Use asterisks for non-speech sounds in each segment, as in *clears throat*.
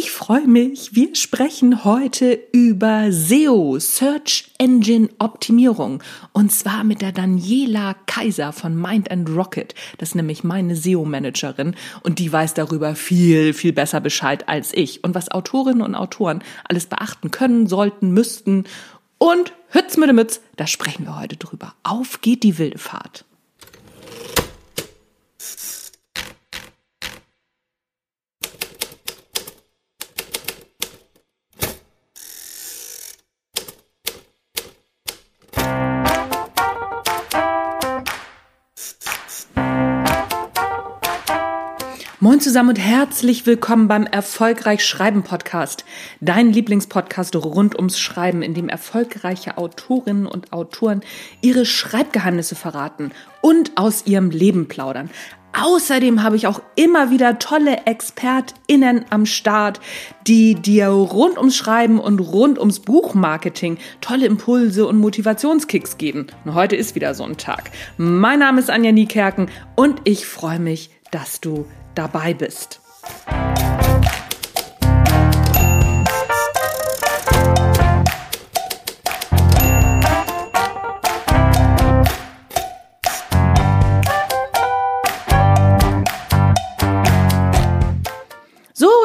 Ich freue mich. Wir sprechen heute über SEO, Search Engine Optimierung. Und zwar mit der Daniela Kaiser von Mind and Rocket. Das ist nämlich meine SEO-Managerin und die weiß darüber viel, viel besser Bescheid als ich. Und was Autorinnen und Autoren alles beachten können, sollten, müssten. Und Hütz mit Mütz, da sprechen wir heute drüber. Auf geht die wilde Fahrt. Moin zusammen und herzlich willkommen beim Erfolgreich Schreiben Podcast, dein Lieblingspodcast rund ums Schreiben, in dem erfolgreiche Autorinnen und Autoren ihre Schreibgeheimnisse verraten und aus ihrem Leben plaudern. Außerdem habe ich auch immer wieder tolle ExpertInnen am Start, die dir rund ums Schreiben und rund ums Buchmarketing tolle Impulse und Motivationskicks geben. Und heute ist wieder so ein Tag. Mein Name ist Anja Niekerken und ich freue mich, dass du dabei bist.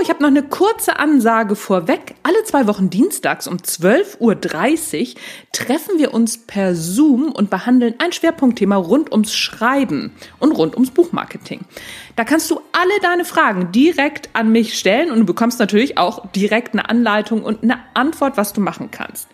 Ich habe noch eine kurze Ansage vorweg. Alle zwei Wochen dienstags um 12.30 Uhr treffen wir uns per Zoom und behandeln ein Schwerpunktthema rund ums Schreiben und rund ums Buchmarketing. Da kannst du alle deine Fragen direkt an mich stellen und du bekommst natürlich auch direkt eine Anleitung und eine Antwort, was du machen kannst.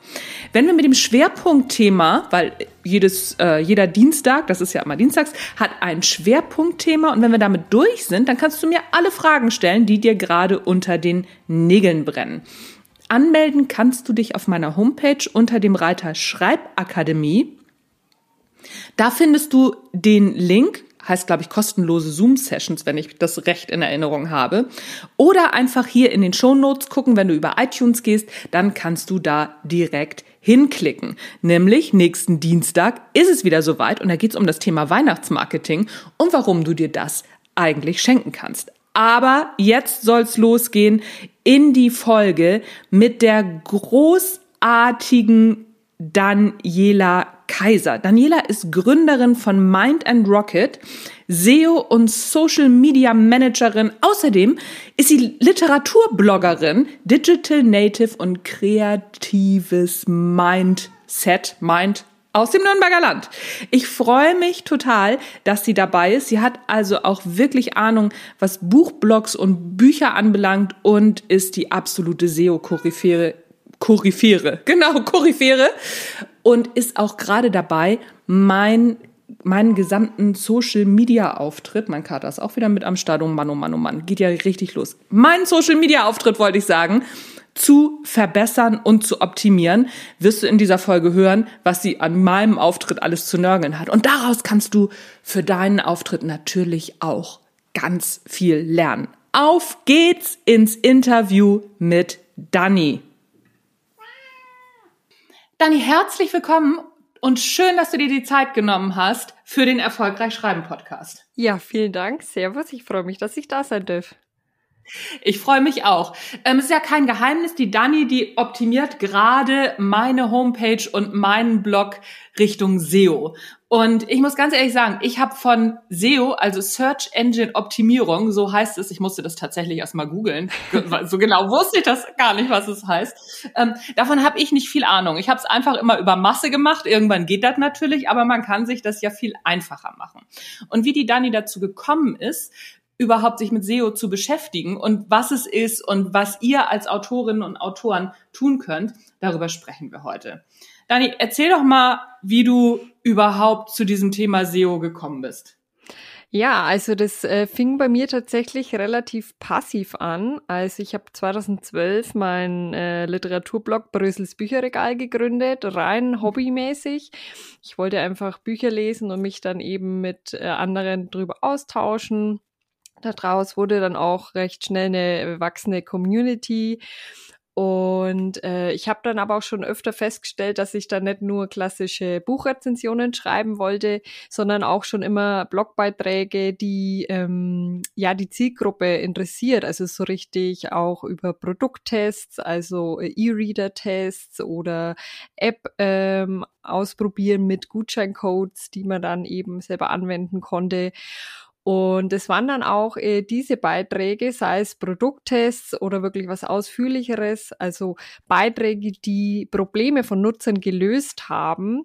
Wenn wir mit dem Schwerpunktthema, weil jedes, äh, jeder Dienstag, das ist ja immer dienstags, hat ein Schwerpunktthema und wenn wir damit durch sind, dann kannst du mir alle Fragen stellen, die dir gerade unter den Nägeln brennen. Anmelden kannst du dich auf meiner Homepage unter dem Reiter Schreibakademie. Da findest du den Link heißt, glaube ich, kostenlose Zoom-Sessions, wenn ich das recht in Erinnerung habe. Oder einfach hier in den Show Notes gucken, wenn du über iTunes gehst, dann kannst du da direkt hinklicken. Nämlich nächsten Dienstag ist es wieder soweit und da geht es um das Thema Weihnachtsmarketing und warum du dir das eigentlich schenken kannst. Aber jetzt soll's losgehen in die Folge mit der großartigen Daniela Kaiser. Daniela ist Gründerin von Mind and Rocket, SEO und Social Media Managerin. Außerdem ist sie Literaturbloggerin, Digital Native und kreatives Mindset, Mind aus dem Nürnberger Land. Ich freue mich total, dass sie dabei ist. Sie hat also auch wirklich Ahnung, was Buchblogs und Bücher anbelangt und ist die absolute SEO-Koryphäre Koryphäre, genau, Koryphäre und ist auch gerade dabei, mein meinen gesamten Social Media Auftritt, mein Kater ist auch wieder mit am Start, oh Mann, oh Mann, oh Mann, geht ja richtig los. Mein Social Media Auftritt wollte ich sagen, zu verbessern und zu optimieren, wirst du in dieser Folge hören, was sie an meinem Auftritt alles zu nörgeln hat. Und daraus kannst du für deinen Auftritt natürlich auch ganz viel lernen. Auf geht's ins Interview mit Dani. Dani, herzlich willkommen und schön, dass du dir die Zeit genommen hast für den Erfolgreich Schreiben Podcast. Ja, vielen Dank. Servus. Ich freue mich, dass ich da sein darf. Ich freue mich auch. Ähm, es ist ja kein Geheimnis, die Dani, die optimiert gerade meine Homepage und meinen Blog Richtung SEO. Und ich muss ganz ehrlich sagen, ich habe von SEO, also Search Engine Optimierung, so heißt es, ich musste das tatsächlich erstmal googeln, *laughs* so genau wusste ich das gar nicht, was es heißt. Ähm, davon habe ich nicht viel Ahnung. Ich habe es einfach immer über Masse gemacht, irgendwann geht das natürlich, aber man kann sich das ja viel einfacher machen. Und wie die Dani dazu gekommen ist, überhaupt sich mit SEO zu beschäftigen und was es ist und was ihr als Autorinnen und Autoren tun könnt, darüber sprechen wir heute. Dani, erzähl doch mal, wie du überhaupt zu diesem Thema SEO gekommen bist. Ja, also das äh, fing bei mir tatsächlich relativ passiv an. Also ich habe 2012 meinen äh, Literaturblog Brüssels Bücherregal gegründet, rein hobbymäßig. Ich wollte einfach Bücher lesen und mich dann eben mit äh, anderen drüber austauschen. Daraus wurde dann auch recht schnell eine wachsende Community. Und äh, ich habe dann aber auch schon öfter festgestellt, dass ich da nicht nur klassische Buchrezensionen schreiben wollte, sondern auch schon immer Blogbeiträge, die ähm, ja die Zielgruppe interessiert. Also so richtig auch über Produkttests, also E-Reader-Tests oder App ähm, ausprobieren mit Gutscheincodes, die man dann eben selber anwenden konnte. Und es waren dann auch äh, diese Beiträge, sei es Produkttests oder wirklich was Ausführlicheres, also Beiträge, die Probleme von Nutzern gelöst haben,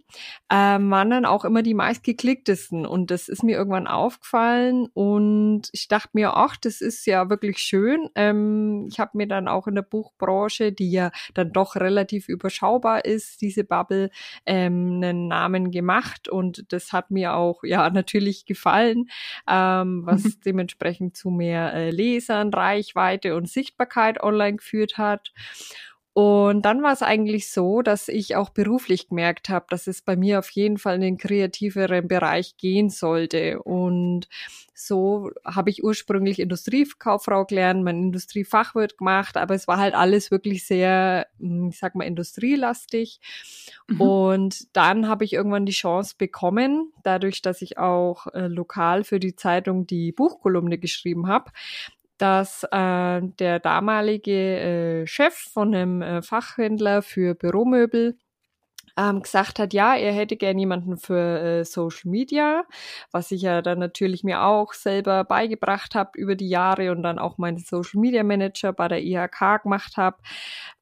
ähm, waren dann auch immer die meistgeklicktesten. Und das ist mir irgendwann aufgefallen und ich dachte mir, ach, das ist ja wirklich schön. Ähm, ich habe mir dann auch in der Buchbranche, die ja dann doch relativ überschaubar ist, diese Bubble, ähm, einen Namen gemacht und das hat mir auch ja natürlich gefallen. Ähm, ähm, was *laughs* dementsprechend zu mehr äh, Lesern, Reichweite und Sichtbarkeit online geführt hat. Und dann war es eigentlich so, dass ich auch beruflich gemerkt habe, dass es bei mir auf jeden Fall in den kreativeren Bereich gehen sollte. Und so habe ich ursprünglich Industriekauffrau gelernt, mein Industriefachwirt gemacht, aber es war halt alles wirklich sehr, hm, ich sag mal, industrielastig. Mhm. Und dann habe ich irgendwann die Chance bekommen, dadurch, dass ich auch äh, lokal für die Zeitung die Buchkolumne geschrieben habe, dass äh, der damalige äh, Chef von einem äh, Fachhändler für Büromöbel ähm, gesagt hat, ja, er hätte gern jemanden für äh, Social Media, was ich ja dann natürlich mir auch selber beigebracht habe über die Jahre und dann auch meinen Social Media Manager bei der IHK gemacht habe,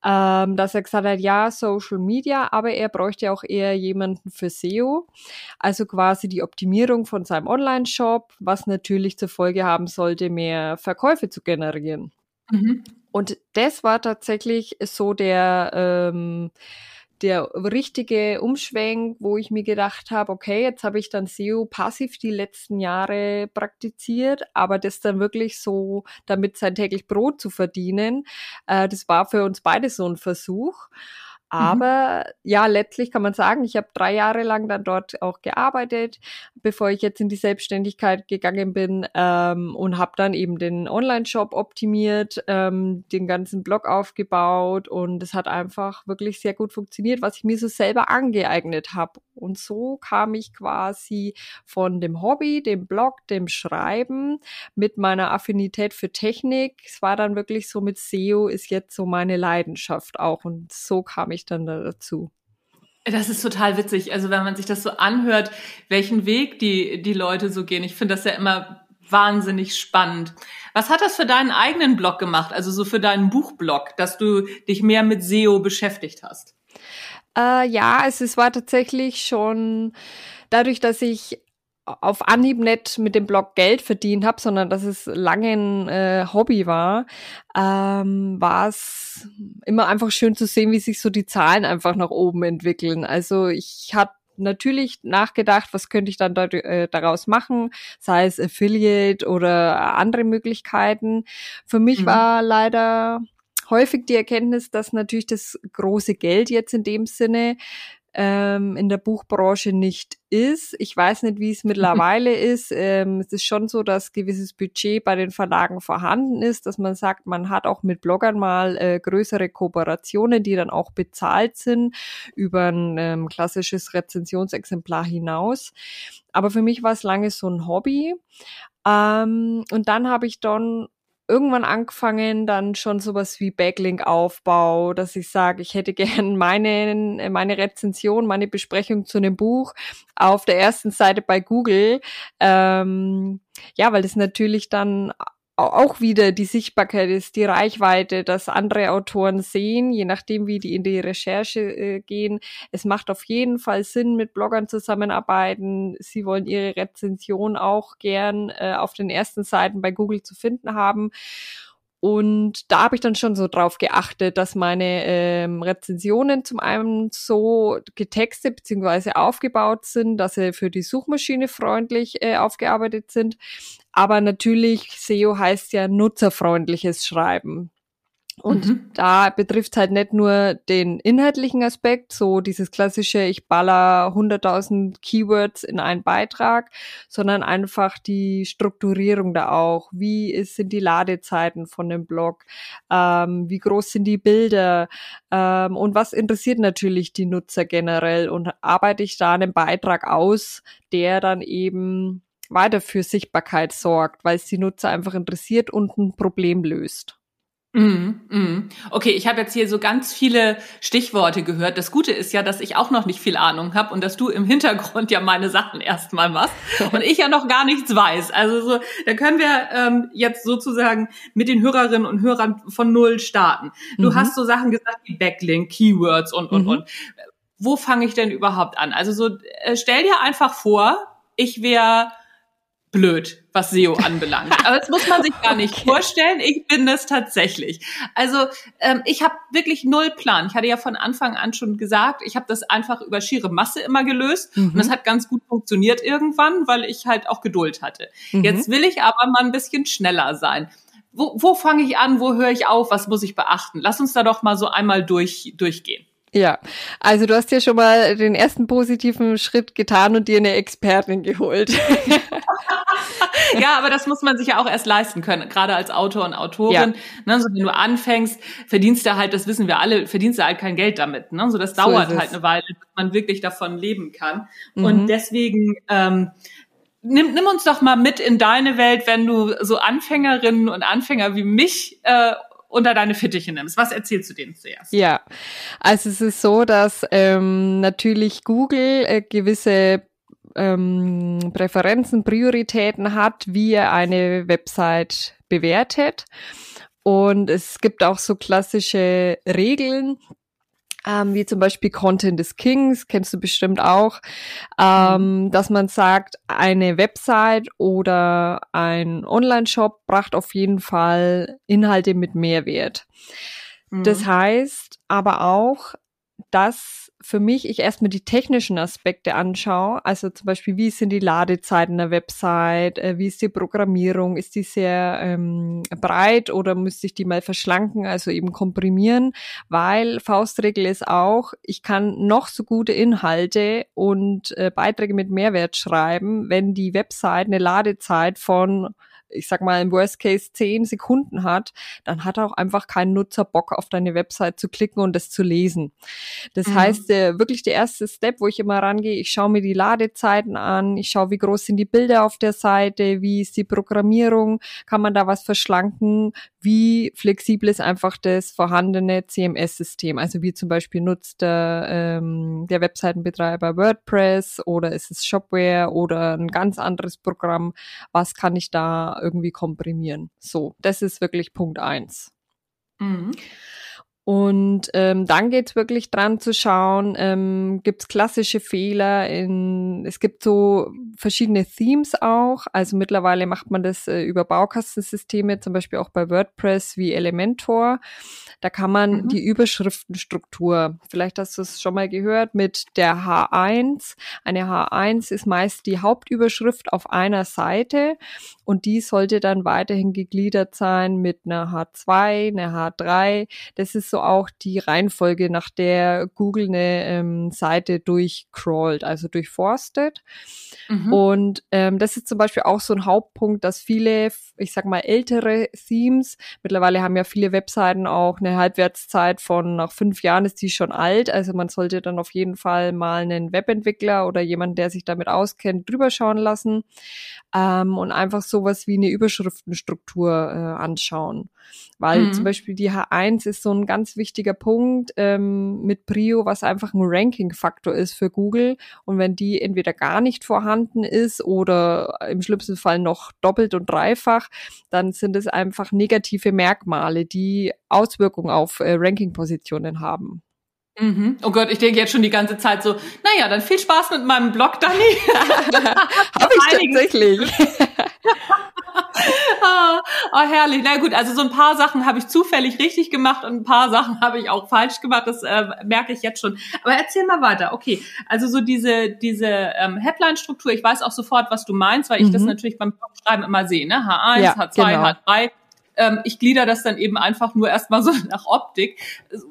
ähm, dass er gesagt hat, ja, Social Media, aber er bräuchte auch eher jemanden für SEO, also quasi die Optimierung von seinem Online-Shop, was natürlich zur Folge haben sollte, mehr Verkäufe zu generieren. Mhm. Und das war tatsächlich so der ähm, der richtige Umschwenk, wo ich mir gedacht habe, okay, jetzt habe ich dann SEO passiv die letzten Jahre praktiziert, aber das dann wirklich so, damit sein täglich Brot zu verdienen, äh, das war für uns beide so ein Versuch. Mhm. Aber mhm. ja, letztlich kann man sagen, ich habe drei Jahre lang dann dort auch gearbeitet, bevor ich jetzt in die Selbstständigkeit gegangen bin ähm, und habe dann eben den Online-Shop optimiert, ähm, den ganzen Blog aufgebaut und es hat einfach wirklich sehr gut funktioniert, was ich mir so selber angeeignet habe. Und so kam ich quasi von dem Hobby, dem Blog, dem Schreiben mit meiner Affinität für Technik. Es war dann wirklich so mit SEO ist jetzt so meine Leidenschaft auch und so kam ich ich dann da dazu? Das ist total witzig. Also wenn man sich das so anhört, welchen Weg die, die Leute so gehen. Ich finde das ja immer wahnsinnig spannend. Was hat das für deinen eigenen Blog gemacht? Also so für deinen Buchblog, dass du dich mehr mit SEO beschäftigt hast? Äh, ja, also es war tatsächlich schon dadurch, dass ich auf Anhieb nicht mit dem Blog Geld verdient habe, sondern dass es lange ein äh, Hobby war, ähm, war es immer einfach schön zu sehen, wie sich so die Zahlen einfach nach oben entwickeln. Also ich hatte natürlich nachgedacht, was könnte ich dann da, äh, daraus machen, sei es Affiliate oder andere Möglichkeiten. Für mich mhm. war leider häufig die Erkenntnis, dass natürlich das große Geld jetzt in dem Sinne ähm, in der Buchbranche nicht ist. Ich weiß nicht, wie es *laughs* mittlerweile ist. Ähm, es ist schon so, dass gewisses Budget bei den Verlagen vorhanden ist, dass man sagt, man hat auch mit Bloggern mal äh, größere Kooperationen, die dann auch bezahlt sind über ein ähm, klassisches Rezensionsexemplar hinaus. Aber für mich war es lange so ein Hobby. Ähm, und dann habe ich dann irgendwann angefangen, dann schon sowas wie Backlink-Aufbau, dass ich sage, ich hätte *laughs* gern meine, meine Rezension, meine Besprechung zu einem Buch auf der ersten Seite bei Google. Ähm, ja, weil das natürlich dann auch wieder die Sichtbarkeit ist, die Reichweite, dass andere Autoren sehen, je nachdem, wie die in die Recherche äh, gehen. Es macht auf jeden Fall Sinn, mit Bloggern zusammenarbeiten. Sie wollen ihre Rezension auch gern äh, auf den ersten Seiten bei Google zu finden haben. Und da habe ich dann schon so drauf geachtet, dass meine ähm, Rezensionen zum einen so getextet bzw. aufgebaut sind, dass sie für die Suchmaschine freundlich äh, aufgearbeitet sind. Aber natürlich, SEO heißt ja nutzerfreundliches Schreiben. Und mhm. da betrifft halt nicht nur den inhaltlichen Aspekt, so dieses klassische, ich baller 100.000 Keywords in einen Beitrag, sondern einfach die Strukturierung da auch. Wie ist, sind die Ladezeiten von dem Blog? Ähm, wie groß sind die Bilder? Ähm, und was interessiert natürlich die Nutzer generell? Und arbeite ich da einen Beitrag aus, der dann eben weiter für Sichtbarkeit sorgt, weil es die Nutzer einfach interessiert und ein Problem löst. Mm, mm. Okay, ich habe jetzt hier so ganz viele Stichworte gehört. Das Gute ist ja, dass ich auch noch nicht viel Ahnung habe und dass du im Hintergrund ja meine Sachen erstmal machst *laughs* und ich ja noch gar nichts weiß. Also so, da können wir ähm, jetzt sozusagen mit den Hörerinnen und Hörern von null starten. Du mhm. hast so Sachen gesagt wie Backlink, Keywords und und mhm. und. Wo fange ich denn überhaupt an? Also so, äh, stell dir einfach vor, ich wäre blöd, was SEO *laughs* anbelangt. Aber das muss man sich gar nicht okay. vorstellen. Ich bin das tatsächlich. Also ähm, ich habe wirklich null Plan. Ich hatte ja von Anfang an schon gesagt, ich habe das einfach über schiere Masse immer gelöst mhm. und das hat ganz gut funktioniert irgendwann, weil ich halt auch Geduld hatte. Mhm. Jetzt will ich aber mal ein bisschen schneller sein. Wo, wo fange ich an? Wo höre ich auf? Was muss ich beachten? Lass uns da doch mal so einmal durch, durchgehen. Ja, also du hast ja schon mal den ersten positiven Schritt getan und dir eine Expertin geholt. *laughs* ja, aber das muss man sich ja auch erst leisten können, gerade als Autor und Autorin. Ja. Ne, so wenn du anfängst, verdienst du halt, das wissen wir alle, verdienst du halt kein Geld damit. Ne? So das so dauert halt eine Weile, bis man wirklich davon leben kann. Mhm. Und deswegen ähm, nimm, nimm uns doch mal mit in deine Welt, wenn du so Anfängerinnen und Anfänger wie mich äh, unter deine Fittiche nimmst. Was erzählst du denen zuerst? Ja, also es ist so, dass ähm, natürlich Google äh, gewisse ähm, Präferenzen, Prioritäten hat, wie er eine Website bewertet. Und es gibt auch so klassische Regeln, ähm, wie zum Beispiel Content is Kings, kennst du bestimmt auch, ähm, mhm. dass man sagt, eine Website oder ein Online-Shop bracht auf jeden Fall Inhalte mit Mehrwert. Mhm. Das heißt aber auch, dass für mich ich erstmal die technischen Aspekte anschaue, also zum Beispiel, wie sind die Ladezeiten der Website, äh, wie ist die Programmierung, ist die sehr ähm, breit oder müsste ich die mal verschlanken, also eben komprimieren, weil Faustregel ist auch, ich kann noch so gute Inhalte und äh, Beiträge mit Mehrwert schreiben, wenn die Website eine Ladezeit von ich sag mal, im Worst Case zehn Sekunden hat, dann hat auch einfach kein Nutzer Bock auf deine Website zu klicken und das zu lesen. Das mhm. heißt, der, wirklich der erste Step, wo ich immer rangehe, ich schaue mir die Ladezeiten an, ich schaue, wie groß sind die Bilder auf der Seite, wie ist die Programmierung, kann man da was verschlanken, wie flexibel ist einfach das vorhandene CMS-System. Also wie zum Beispiel nutzt der, ähm, der Webseitenbetreiber WordPress oder ist es Shopware oder ein ganz anderes Programm, was kann ich da irgendwie komprimieren. So, das ist wirklich Punkt eins. Mhm. Und ähm, dann geht's wirklich dran zu schauen, ähm, gibt's klassische Fehler in, es gibt so verschiedene Themes auch. Also mittlerweile macht man das äh, über Baukastensysteme, zum Beispiel auch bei WordPress wie Elementor. Da kann man mhm. die Überschriftenstruktur, vielleicht hast du es schon mal gehört, mit der H1. Eine H1 ist meist die Hauptüberschrift auf einer Seite und die sollte dann weiterhin gegliedert sein mit einer H2, einer H3. Das ist so auch die Reihenfolge, nach der Google eine ähm, Seite durchcrawlt, also durchforstet. Mhm. Und ähm, das ist zum Beispiel auch so ein Hauptpunkt, dass viele, ich sag mal, ältere Themes, mittlerweile haben ja viele Webseiten auch eine Halbwertszeit von nach fünf Jahren ist die schon alt. Also man sollte dann auf jeden Fall mal einen Webentwickler oder jemanden, der sich damit auskennt, drüber schauen lassen ähm, und einfach sowas wie eine Überschriftenstruktur äh, anschauen. Weil mhm. zum Beispiel die H1 ist so ein ganz wichtiger Punkt ähm, mit Prio, was einfach ein Ranking-Faktor ist für Google. Und wenn die entweder gar nicht vorhanden ist oder im schlimmsten Fall noch doppelt und dreifach, dann sind es einfach negative Merkmale, die Auswirkungen auf äh, Ranking-Positionen haben. Mhm. Oh Gott, ich denke jetzt schon die ganze Zeit so, naja, dann viel Spaß mit meinem Blog, Dani. *laughs* *laughs* Habe ich tatsächlich. *laughs* oh, herrlich. Na gut, also so ein paar Sachen habe ich zufällig richtig gemacht und ein paar Sachen habe ich auch falsch gemacht. Das äh, merke ich jetzt schon. Aber erzähl mal weiter. Okay, also so diese diese ähm, Headline-Struktur. Ich weiß auch sofort, was du meinst, weil ich das mhm. natürlich beim Blogschreiben immer sehe. Ne? H1, ja, H2, genau. H3 ähm, ich glieder das dann eben einfach nur erstmal so *laughs* nach Optik.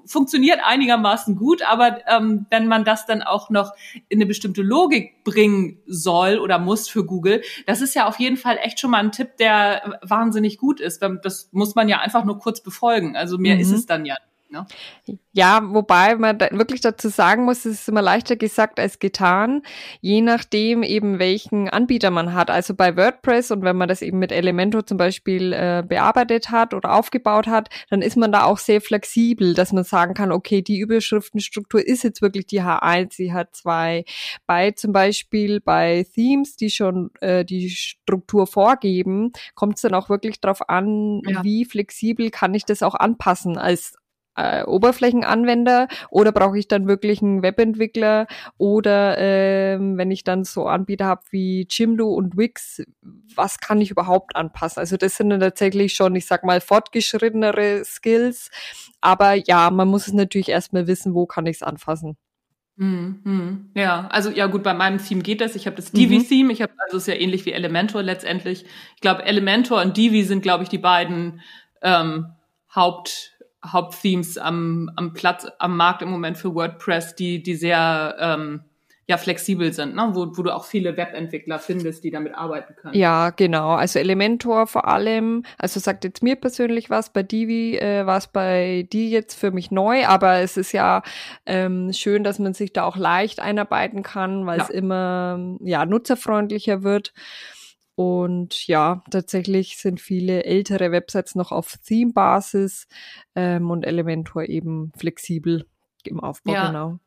Funktioniert einigermaßen gut, aber ähm, wenn man das dann auch noch in eine bestimmte Logik bringen soll oder muss für Google, das ist ja auf jeden Fall echt schon mal ein Tipp, der wahnsinnig gut ist. Das muss man ja einfach nur kurz befolgen. Also mehr mhm. ist es dann ja Ne? Ja, wobei man da wirklich dazu sagen muss, es ist immer leichter gesagt als getan, je nachdem eben welchen Anbieter man hat. Also bei WordPress und wenn man das eben mit Elementor zum Beispiel äh, bearbeitet hat oder aufgebaut hat, dann ist man da auch sehr flexibel, dass man sagen kann, okay, die Überschriftenstruktur ist jetzt wirklich die H1, die H2. Bei zum Beispiel bei Themes, die schon äh, die Struktur vorgeben, kommt es dann auch wirklich darauf an, ja. wie flexibel kann ich das auch anpassen als äh, Oberflächenanwender oder brauche ich dann wirklich einen Webentwickler oder ähm, wenn ich dann so Anbieter habe wie Jimdo und Wix, was kann ich überhaupt anpassen? Also das sind dann tatsächlich schon, ich sag mal, fortgeschrittenere Skills, aber ja, man muss es natürlich erstmal wissen, wo kann ich es anfassen. Hm, hm. Ja, also ja gut, bei meinem Theme geht das. Ich habe das Divi-Theme. Mhm. Ich habe also ist ja ähnlich wie Elementor letztendlich. Ich glaube, Elementor und Divi sind, glaube ich, die beiden ähm, Haupt Hauptthemes am, am Platz, am Markt im Moment für WordPress, die, die sehr ähm, ja flexibel sind, ne? wo, wo du auch viele Webentwickler findest, die damit arbeiten können. Ja, genau. Also Elementor vor allem, also sagt jetzt mir persönlich was, bei Divi äh, war es bei die jetzt für mich neu, aber es ist ja ähm, schön, dass man sich da auch leicht einarbeiten kann, weil ja. es immer ja nutzerfreundlicher wird. Und ja, tatsächlich sind viele ältere Websites noch auf Theme-Basis ähm, und Elementor eben flexibel im Aufbau, ja. genau.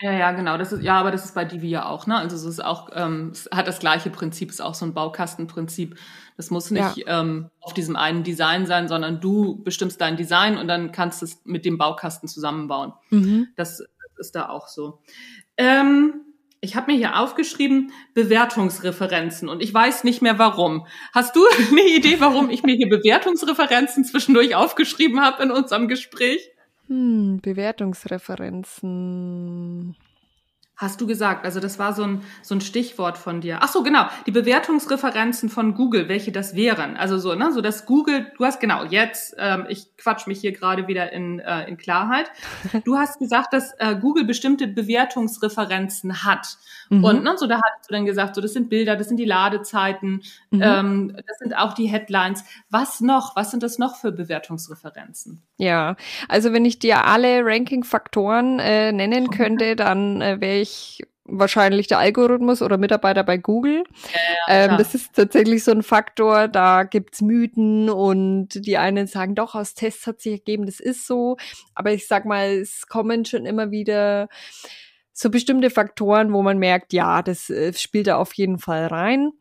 Ja, ja, genau. Das ist, ja, aber das ist bei Divi ja auch, ne? Also es ist auch, ähm, es hat das gleiche Prinzip, ist auch so ein Baukastenprinzip. Das muss nicht ja. ähm, auf diesem einen Design sein, sondern du bestimmst dein Design und dann kannst du es mit dem Baukasten zusammenbauen. Mhm. Das ist da auch so. Ähm, ich habe mir hier aufgeschrieben Bewertungsreferenzen und ich weiß nicht mehr warum. Hast du *laughs* eine Idee, warum ich mir hier Bewertungsreferenzen zwischendurch aufgeschrieben habe in unserem Gespräch? Hm, Bewertungsreferenzen. Hast du gesagt, also das war so ein, so ein Stichwort von dir. Ach so, genau, die Bewertungsreferenzen von Google, welche das wären. Also so, ne, so dass Google, du hast genau, jetzt, ähm, ich quatsch mich hier gerade wieder in, äh, in Klarheit. Du hast gesagt, dass äh, Google bestimmte Bewertungsreferenzen hat. Mhm. Und ne, so da hast du dann gesagt, so das sind Bilder, das sind die Ladezeiten, mhm. ähm, das sind auch die Headlines. Was noch? Was sind das noch für Bewertungsreferenzen? Ja, also wenn ich dir alle Ranking-Faktoren äh, nennen könnte, dann äh, wäre ich wahrscheinlich der Algorithmus oder Mitarbeiter bei Google. Ja, ähm, das ist tatsächlich so ein Faktor, da gibt's Mythen und die einen sagen, doch, aus Tests hat sich ergeben, das ist so. Aber ich sag mal, es kommen schon immer wieder so bestimmte Faktoren, wo man merkt, ja, das äh, spielt da auf jeden Fall rein.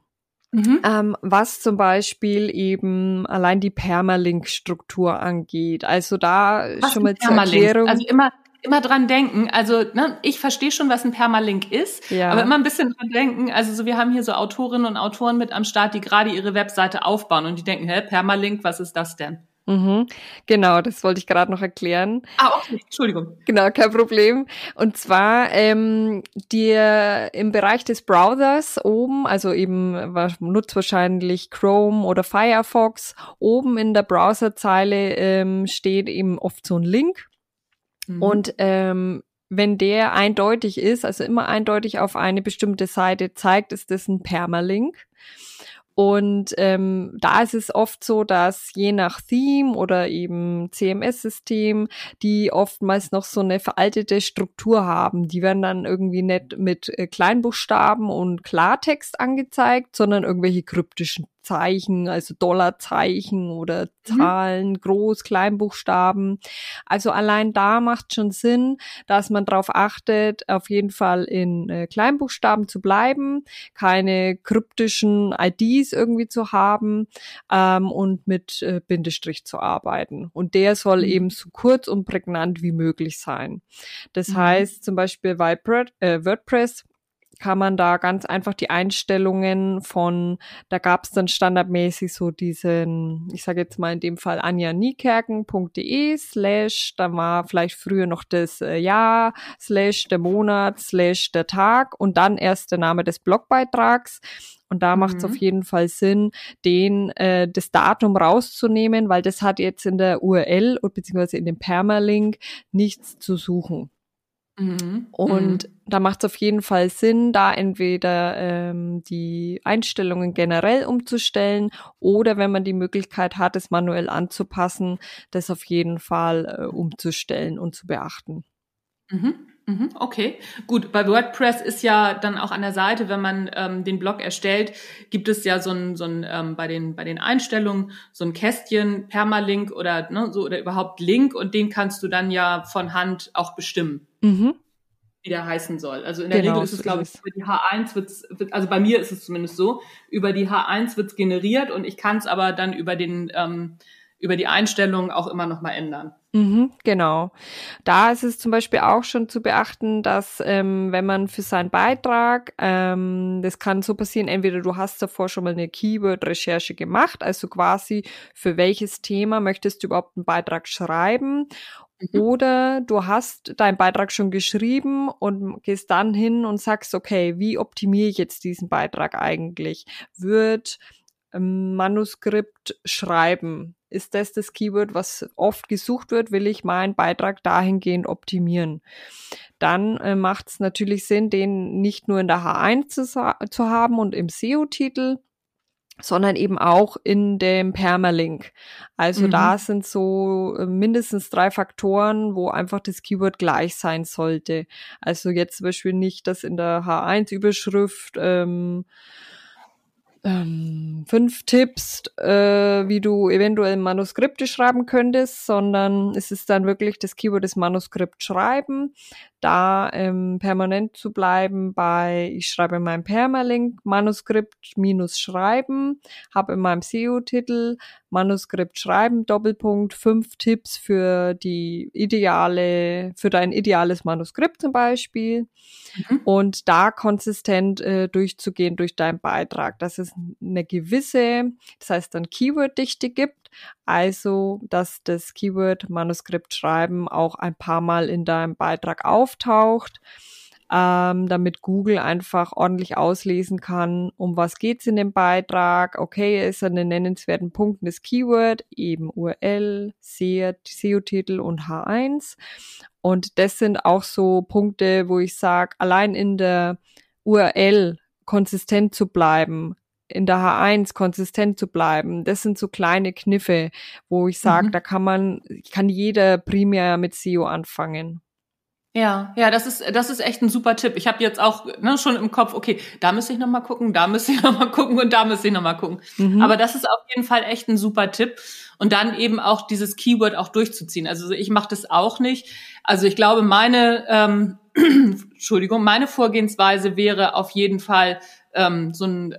Mhm. Ähm, was zum Beispiel eben allein die Permalink-Struktur angeht. Also da was schon mal zur Erklärung. Also immer, immer dran denken. Also ne, ich verstehe schon, was ein Permalink ist, ja. aber immer ein bisschen dran denken. Also so, wir haben hier so Autorinnen und Autoren mit am Start, die gerade ihre Webseite aufbauen und die denken, hä, Permalink, was ist das denn? Mhm, genau, das wollte ich gerade noch erklären. Ah, okay, Entschuldigung. Genau, kein Problem. Und zwar ähm, dir im Bereich des Browsers oben, also eben nutzt wahrscheinlich Chrome oder Firefox, oben in der Browserzeile ähm, steht eben oft so ein Link. Mhm. Und ähm, wenn der eindeutig ist, also immer eindeutig auf eine bestimmte Seite zeigt, ist das ein Permalink. Und ähm, da ist es oft so, dass je nach Theme oder eben CMS-System, die oftmals noch so eine veraltete Struktur haben. Die werden dann irgendwie nicht mit äh, Kleinbuchstaben und Klartext angezeigt, sondern irgendwelche kryptischen Zeichen, also Dollarzeichen oder mhm. Zahlen, mhm. Groß-, Kleinbuchstaben. Also allein da macht schon Sinn, dass man darauf achtet, auf jeden Fall in äh, Kleinbuchstaben zu bleiben, keine kryptischen IDs irgendwie zu haben ähm, und mit äh, Bindestrich zu arbeiten. Und der soll mhm. eben so kurz und prägnant wie möglich sein. Das mhm. heißt zum Beispiel äh, WordPress kann man da ganz einfach die Einstellungen von, da gab es dann standardmäßig so diesen, ich sage jetzt mal in dem Fall anjaniekerken.de slash, da war vielleicht früher noch das äh, Jahr, slash der Monat, slash der Tag und dann erst der Name des Blogbeitrags. Und da mhm. macht es auf jeden Fall Sinn, den äh, das Datum rauszunehmen, weil das hat jetzt in der URL beziehungsweise in dem Permalink nichts zu suchen. Mhm. Und mhm. da macht es auf jeden Fall Sinn, da entweder ähm, die Einstellungen generell umzustellen oder wenn man die Möglichkeit hat, es manuell anzupassen, das auf jeden Fall äh, umzustellen und zu beachten. Mhm. Mhm, okay, gut. Bei WordPress ist ja dann auch an der Seite, wenn man ähm, den Blog erstellt, gibt es ja so ein, so ein ähm, bei den bei den Einstellungen so ein Kästchen, Permalink oder ne, so oder überhaupt Link und den kannst du dann ja von Hand auch bestimmen. Mhm. Wie der heißen soll. Also in der genau, Regel ist es, glaube ich, über die H1 wird's, wird, also bei mir ist es zumindest so, über die H1 wird's generiert und ich kann es aber dann über den ähm, über die Einstellungen auch immer noch mal ändern. Mhm, genau. Da ist es zum Beispiel auch schon zu beachten, dass ähm, wenn man für seinen Beitrag, ähm, das kann so passieren, entweder du hast davor schon mal eine Keyword-Recherche gemacht, also quasi für welches Thema möchtest du überhaupt einen Beitrag schreiben mhm. oder du hast deinen Beitrag schon geschrieben und gehst dann hin und sagst, okay, wie optimiere ich jetzt diesen Beitrag eigentlich? Wird ähm, Manuskript schreiben ist das das Keyword, was oft gesucht wird, will ich meinen Beitrag dahingehend optimieren. Dann äh, macht es natürlich Sinn, den nicht nur in der H1 zu, zu haben und im SEO-Titel, sondern eben auch in dem Permalink. Also mhm. da sind so äh, mindestens drei Faktoren, wo einfach das Keyword gleich sein sollte. Also jetzt zum Beispiel nicht, dass in der H1-Überschrift ähm, ähm, fünf Tipps, äh, wie du eventuell Manuskripte schreiben könntest, sondern es ist dann wirklich das Keyword des Manuskript schreiben, da ähm, permanent zu bleiben bei, ich schreibe in meinem Permalink Manuskript minus schreiben, habe in meinem SEO-Titel Manuskript schreiben, Doppelpunkt, fünf Tipps für die ideale, für dein ideales Manuskript zum Beispiel mhm. und da konsistent äh, durchzugehen durch deinen Beitrag, dass es eine gewisse, das heißt dann Keyworddichte gibt, also dass das Keyword Manuskript schreiben auch ein paar Mal in deinem Beitrag auftaucht. Ähm, damit Google einfach ordentlich auslesen kann, um was geht's in dem Beitrag. Okay, ist an den nennenswerten Punkten das Keyword, eben URL, SEO-Titel und H1. Und das sind auch so Punkte, wo ich sage, allein in der URL konsistent zu bleiben, in der H1 konsistent zu bleiben. Das sind so kleine Kniffe, wo ich sage, mhm. da kann man, kann jeder primär mit SEO anfangen. Ja, ja, das ist das ist echt ein super Tipp. Ich habe jetzt auch ne, schon im Kopf, okay, da müsste ich noch mal gucken, da müsste ich *laughs* noch mal gucken und da müsste ich noch mal gucken. Mhm. Aber das ist auf jeden Fall echt ein super Tipp und dann eben auch dieses Keyword auch durchzuziehen. Also ich mache das auch nicht. Also ich glaube, meine ähm, *clears throat* Entschuldigung, meine Vorgehensweise wäre auf jeden Fall ähm, so ein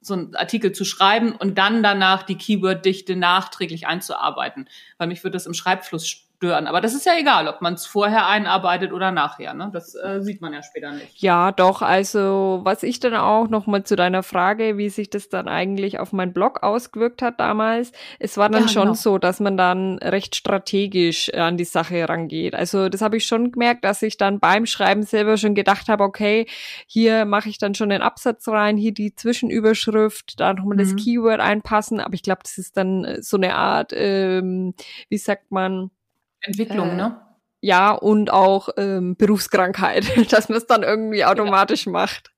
so einen Artikel zu schreiben und dann danach die Keyword-Dichte nachträglich einzuarbeiten, weil mich würde das im Schreibfluss stören. Aber das ist ja egal, ob man es vorher einarbeitet oder nachher. Ne? Das äh, sieht man ja später nicht. Ja, doch. Also was ich dann auch noch mal zu deiner Frage, wie sich das dann eigentlich auf meinen Blog ausgewirkt hat damals. Es war dann ja, schon genau. so, dass man dann recht strategisch an die Sache rangeht. Also das habe ich schon gemerkt, dass ich dann beim Schreiben selber schon gedacht habe, okay, hier mache ich dann schon den Absatz rein, hier die Zwischenüberschrift, da nochmal mhm. das Keyword einpassen. Aber ich glaube, das ist dann äh, so eine Art, ähm, wie sagt man, Entwicklung, äh, ne? Ja, und auch ähm, Berufskrankheit, *laughs* dass man es dann irgendwie automatisch ja. macht.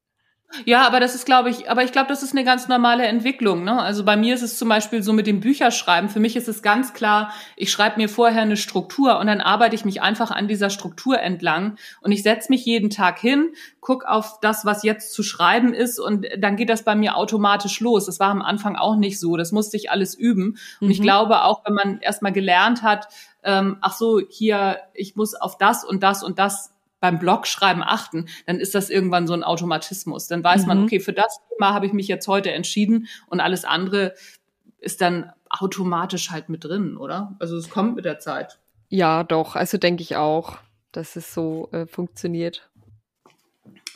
Ja, aber das ist, glaube ich, aber ich glaube, das ist eine ganz normale Entwicklung. Ne? Also bei mir ist es zum Beispiel so mit dem Bücherschreiben. Für mich ist es ganz klar, ich schreibe mir vorher eine Struktur und dann arbeite ich mich einfach an dieser Struktur entlang und ich setze mich jeden Tag hin, guck auf das, was jetzt zu schreiben ist und dann geht das bei mir automatisch los. Das war am Anfang auch nicht so. Das musste ich alles üben. Und mhm. ich glaube auch, wenn man erstmal gelernt hat, ähm, ach so, hier, ich muss auf das und das und das beim Blogschreiben achten, dann ist das irgendwann so ein Automatismus. Dann weiß mhm. man, okay, für das Thema habe ich mich jetzt heute entschieden und alles andere ist dann automatisch halt mit drin, oder? Also es kommt mit der Zeit. Ja, doch. Also denke ich auch, dass es so äh, funktioniert.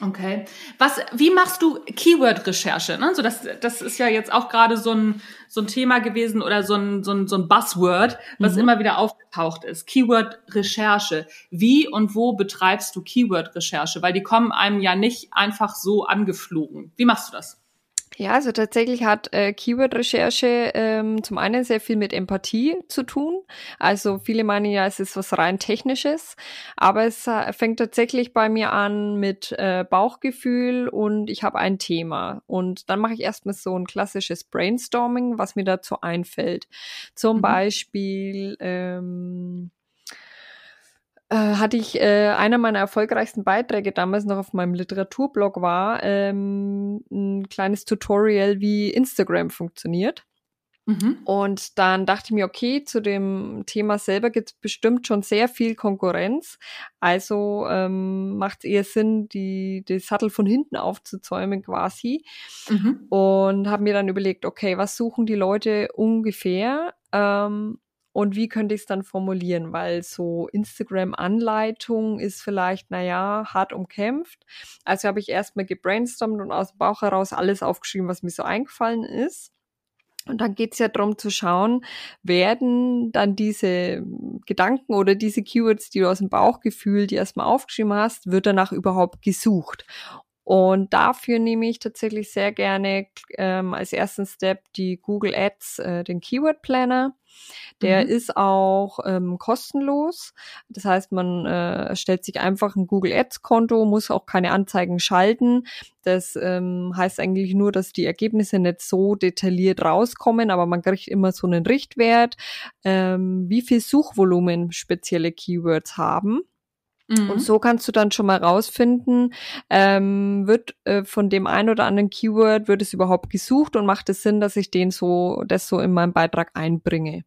Okay. Was, wie machst du Keyword-Recherche? Ne? So das, das ist ja jetzt auch gerade so ein, so ein Thema gewesen oder so ein, so ein, so ein Buzzword, was mhm. immer wieder aufgetaucht ist. Keyword-Recherche. Wie und wo betreibst du Keyword-Recherche? Weil die kommen einem ja nicht einfach so angeflogen. Wie machst du das? Ja, also tatsächlich hat äh, Keyword-Recherche ähm, zum einen sehr viel mit Empathie zu tun. Also viele meinen ja, es ist was rein technisches, aber es äh, fängt tatsächlich bei mir an mit äh, Bauchgefühl und ich habe ein Thema. Und dann mache ich erstmal so ein klassisches Brainstorming, was mir dazu einfällt. Zum mhm. Beispiel ähm, äh, hatte ich äh, einer meiner erfolgreichsten Beiträge damals noch auf meinem Literaturblog war ähm, ein kleines Tutorial, wie Instagram funktioniert. Mhm. Und dann dachte ich mir, okay, zu dem Thema selber gibt es bestimmt schon sehr viel Konkurrenz. Also ähm, macht es eher Sinn, die, die Sattel von hinten aufzuzäumen quasi. Mhm. Und habe mir dann überlegt, okay, was suchen die Leute ungefähr? Ähm, und wie könnte ich es dann formulieren? Weil so Instagram-Anleitung ist vielleicht, naja, hart umkämpft. Also habe ich erstmal gebrainstormt und aus dem Bauch heraus alles aufgeschrieben, was mir so eingefallen ist. Und dann geht's ja darum zu schauen, werden dann diese Gedanken oder diese Keywords, die du aus dem Bauchgefühl, die erstmal aufgeschrieben hast, wird danach überhaupt gesucht? Und dafür nehme ich tatsächlich sehr gerne ähm, als ersten Step die Google Ads, äh, den Keyword Planner. Der mhm. ist auch ähm, kostenlos. Das heißt, man äh, stellt sich einfach ein Google Ads Konto, muss auch keine Anzeigen schalten. Das ähm, heißt eigentlich nur, dass die Ergebnisse nicht so detailliert rauskommen, aber man kriegt immer so einen Richtwert, ähm, wie viel Suchvolumen spezielle Keywords haben. Mhm. Und so kannst du dann schon mal rausfinden, ähm, wird äh, von dem einen oder anderen Keyword, wird es überhaupt gesucht und macht es Sinn, dass ich den so, das so in meinen Beitrag einbringe.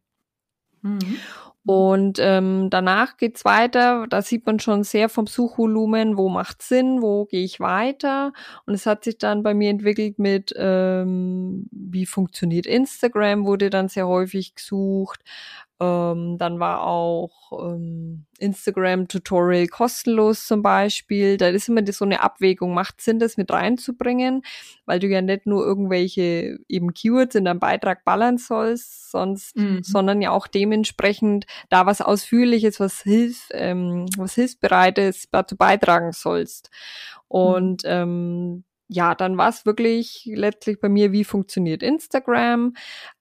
Mhm. Und ähm, danach geht's weiter. Da sieht man schon sehr vom Suchvolumen, wo macht Sinn, wo gehe ich weiter. Und es hat sich dann bei mir entwickelt mit, ähm, wie funktioniert Instagram, wurde dann sehr häufig gesucht. Ähm, dann war auch ähm, Instagram-Tutorial kostenlos zum Beispiel. Da ist immer so eine Abwägung, macht Sinn, das mit reinzubringen, weil du ja nicht nur irgendwelche eben Keywords in deinem Beitrag ballern sollst, sonst, mhm. sondern ja auch dementsprechend da was Ausführliches, was hilf, ähm, was hilfsbereites dazu beitragen sollst. Und mhm. ähm, ja, dann war es wirklich letztlich bei mir, wie funktioniert Instagram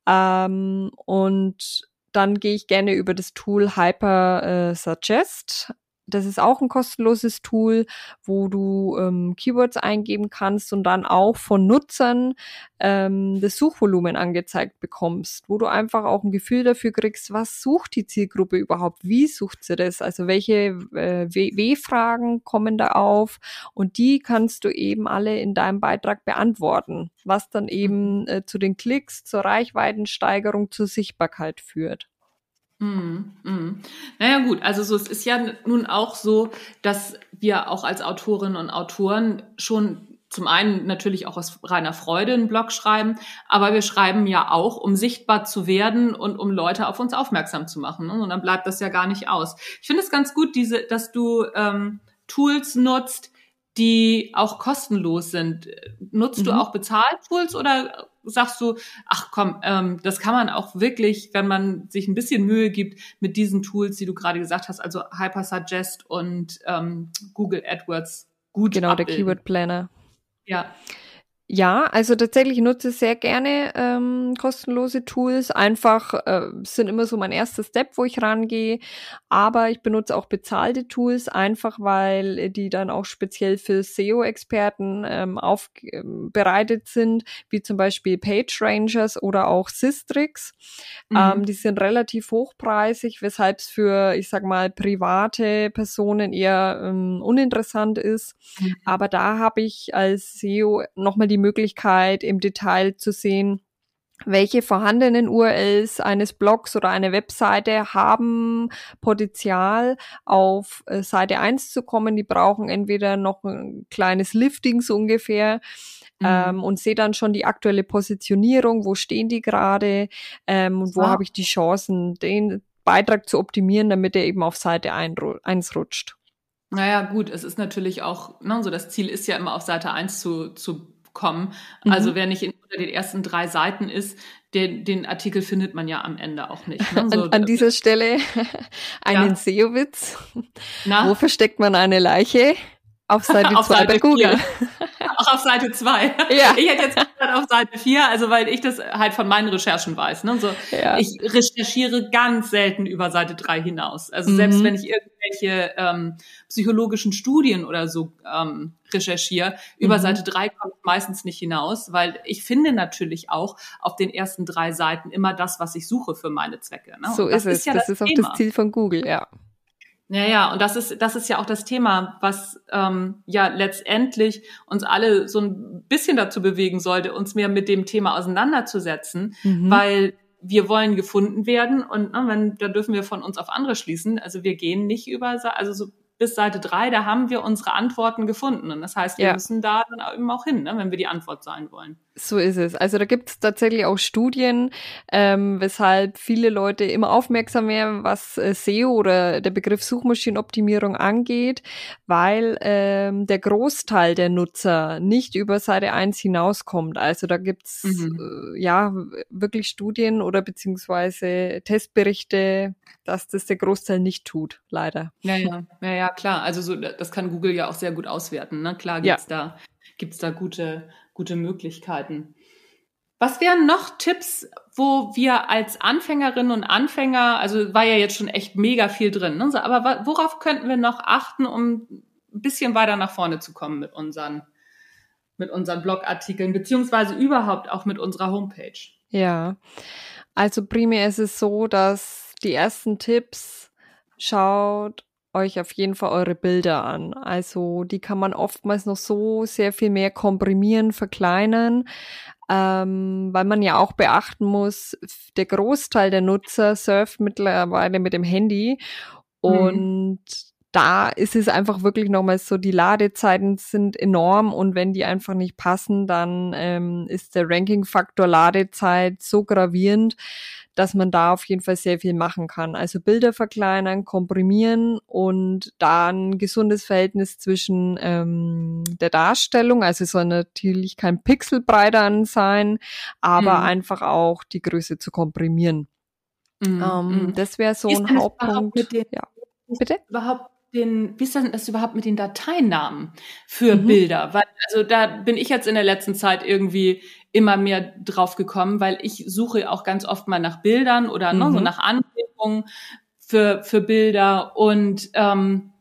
ähm, und dann gehe ich gerne über das Tool Hyper äh, Suggest. Das ist auch ein kostenloses Tool, wo du ähm, Keywords eingeben kannst und dann auch von Nutzern ähm, das Suchvolumen angezeigt bekommst, wo du einfach auch ein Gefühl dafür kriegst, was sucht die Zielgruppe überhaupt, wie sucht sie das, also welche äh, W-Fragen kommen da auf und die kannst du eben alle in deinem Beitrag beantworten, was dann eben mhm. äh, zu den Klicks, zur Reichweitensteigerung, zur Sichtbarkeit führt. Mm, mm. Naja gut, also so, es ist ja nun auch so, dass wir auch als Autorinnen und Autoren schon zum einen natürlich auch aus reiner Freude einen Blog schreiben, aber wir schreiben ja auch, um sichtbar zu werden und um Leute auf uns aufmerksam zu machen. Ne? Und dann bleibt das ja gar nicht aus. Ich finde es ganz gut, diese, dass du ähm, Tools nutzt, die auch kostenlos sind. Nutzt mhm. du auch Bezahltools oder sagst du, ach komm, ähm, das kann man auch wirklich, wenn man sich ein bisschen Mühe gibt mit diesen Tools, die du gerade gesagt hast, also Hypersuggest und ähm, Google AdWords gut. Genau, abbilden. der Keyword Planner. Ja. Ja, also tatsächlich nutze ich sehr gerne ähm, kostenlose Tools. Einfach äh, sind immer so mein erster Step, wo ich rangehe. Aber ich benutze auch bezahlte Tools, einfach weil die dann auch speziell für SEO-Experten ähm, aufbereitet sind, wie zum Beispiel PageRangers oder auch Systrix. Mhm. Ähm, die sind relativ hochpreisig, weshalb es für, ich sag mal, private Personen eher ähm, uninteressant ist. Mhm. Aber da habe ich als SEO nochmal die Möglichkeit, im Detail zu sehen, welche vorhandenen URLs eines Blogs oder einer Webseite haben Potenzial auf äh, Seite 1 zu kommen. Die brauchen entweder noch ein kleines Lifting so ungefähr mhm. ähm, und sehe dann schon die aktuelle Positionierung, wo stehen die gerade ähm, und wo ah. habe ich die Chancen, den Beitrag zu optimieren, damit er eben auf Seite 1 rutscht. Naja, gut, es ist natürlich auch, ne, so das Ziel ist ja immer auf Seite 1 zu, zu kommen. Mhm. Also wer nicht in, unter den ersten drei Seiten ist, den, den Artikel findet man ja am Ende auch nicht. Ne? *laughs* So, an, an, dieser Stelle *laughs* einen ja. SEO-Witz. Wo versteckt man eine Leiche? Auf Seite *laughs* 2 bei Google. Auch auf Seite zwei. Ja. Ich hätte jetzt gesagt auf Seite vier, also weil ich das halt von meinen Recherchen weiß. Ne? So, ja. Ich recherchiere ganz selten über Seite drei hinaus. Also selbst mhm. wenn ich irgendwelche ähm, psychologischen Studien oder so ähm, recherchiere, über mhm. Seite drei komme ich meistens nicht hinaus, weil ich finde natürlich auch auf den ersten drei Seiten immer das, was ich suche für meine Zwecke. Ne? So ist es. Ist ja das, das ist auch das Ziel von Google, ja. Ja, ja, und das ist, das ist ja auch das Thema, was ähm, ja letztendlich uns alle so ein bisschen dazu bewegen sollte, uns mehr mit dem Thema auseinanderzusetzen, mhm. weil wir wollen gefunden werden und ne, wenn, da dürfen wir von uns auf andere schließen. Also wir gehen nicht über, also so bis Seite drei, da haben wir unsere Antworten gefunden. Und das heißt, wir ja. müssen da dann eben auch hin, ne, wenn wir die Antwort sein wollen. So ist es. Also da gibt es tatsächlich auch Studien, ähm, weshalb viele Leute immer aufmerksam werden, was äh, SEO oder der Begriff Suchmaschinenoptimierung angeht, weil ähm, der Großteil der Nutzer nicht über Seite 1 hinauskommt. Also da gibt's mhm. äh, ja wirklich Studien oder beziehungsweise Testberichte, dass das der Großteil nicht tut, leider. Ja, ja, ja, ja klar. Also so, das kann Google ja auch sehr gut auswerten. Ne? Klar gibt's ja. da gibt's da gute gute Möglichkeiten. Was wären noch Tipps, wo wir als Anfängerinnen und Anfänger, also war ja jetzt schon echt mega viel drin, ne? aber worauf könnten wir noch achten, um ein bisschen weiter nach vorne zu kommen mit unseren, mit unseren Blogartikeln, beziehungsweise überhaupt auch mit unserer Homepage? Ja, also primär ist es so, dass die ersten Tipps schaut euch auf jeden Fall eure Bilder an. Also die kann man oftmals noch so sehr viel mehr komprimieren, verkleinern, ähm, weil man ja auch beachten muss, der Großteil der Nutzer surft mittlerweile mit dem Handy mhm. und mhm. Da ist es einfach wirklich nochmal so, die Ladezeiten sind enorm und wenn die einfach nicht passen, dann ähm, ist der Ranking-Faktor Ladezeit so gravierend, dass man da auf jeden Fall sehr viel machen kann. Also Bilder verkleinern, komprimieren und da ein gesundes Verhältnis zwischen ähm, der Darstellung, also soll natürlich kein Pixelbreit an sein, aber mhm. einfach auch die Größe zu komprimieren. Mhm. Ähm, mhm. das wäre so ist ein Hauptpunkt. Den, ja. Bitte? Überhaupt den, wie ist denn das überhaupt mit den Dateinamen für mhm. Bilder? Weil, also da bin ich jetzt in der letzten Zeit irgendwie immer mehr drauf gekommen, weil ich suche auch ganz oft mal nach Bildern oder mhm. ne, so mhm. nach Anregungen für, für Bilder und ähm,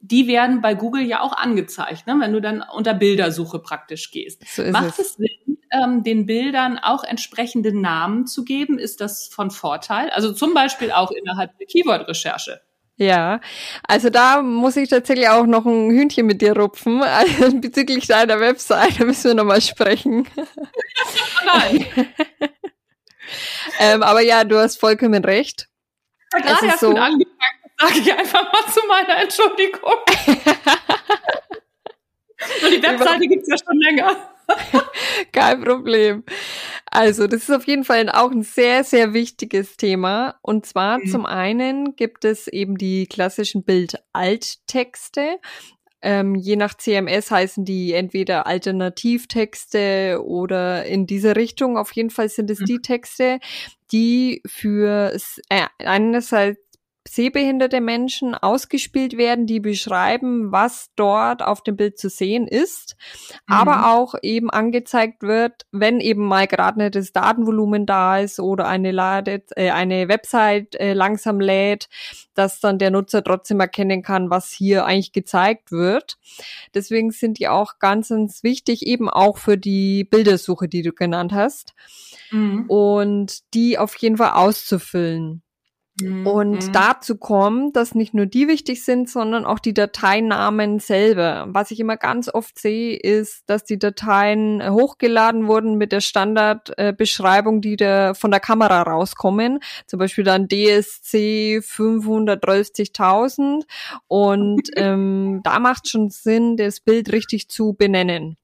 die werden bei Google ja auch angezeigt, ne, wenn du dann unter Bildersuche praktisch gehst. So Macht es, es Sinn, ähm, den Bildern auch entsprechende Namen zu geben? Ist das von Vorteil? Also zum Beispiel auch innerhalb der Keyword-Recherche. Ja, also da muss ich tatsächlich auch noch ein Hühnchen mit dir rupfen. *laughs* Also bezüglich deiner Website, da müssen wir nochmal sprechen. Nein. *laughs* ähm, aber ja, du hast vollkommen recht. Ja, gerade erst so, mit angefangen, sage ich einfach mal zu meiner Entschuldigung. *laughs* Und die Webseite gibt's ja schon länger. *laughs* Kein Problem. Also, das ist auf jeden Fall auch ein sehr, sehr wichtiges Thema. Und zwar mhm. zum einen gibt es eben die klassischen Bild-Alttexte. Ähm, je nach CMS heißen die entweder Alternativtexte oder in diese Richtung. Auf jeden Fall sind es mhm. die Texte, die für äh, einerseits sehbehinderte Menschen ausgespielt werden, die beschreiben, was dort auf dem Bild zu sehen ist, mhm. aber auch eben angezeigt wird, wenn eben mal gerade nicht das Datenvolumen da ist oder eine Lade, äh, eine Website äh, langsam lädt, dass dann der Nutzer trotzdem erkennen kann, was hier eigentlich gezeigt wird. Deswegen sind die auch ganz, ganz wichtig, eben auch für die Bildersuche, die du genannt hast. Mhm. Und die auf jeden Fall auszufüllen. Mhm. Und mhm. dazu kommt, dass nicht nur die wichtig sind, sondern auch die Dateinamen selber. Was ich immer ganz oft sehe, ist, dass die Dateien hochgeladen wurden mit der Standardbeschreibung, die da von der Kamera rauskommen. Zum Beispiel dann DSC 530.000. Und *laughs* ähm, da macht schon Sinn, das Bild richtig zu benennen.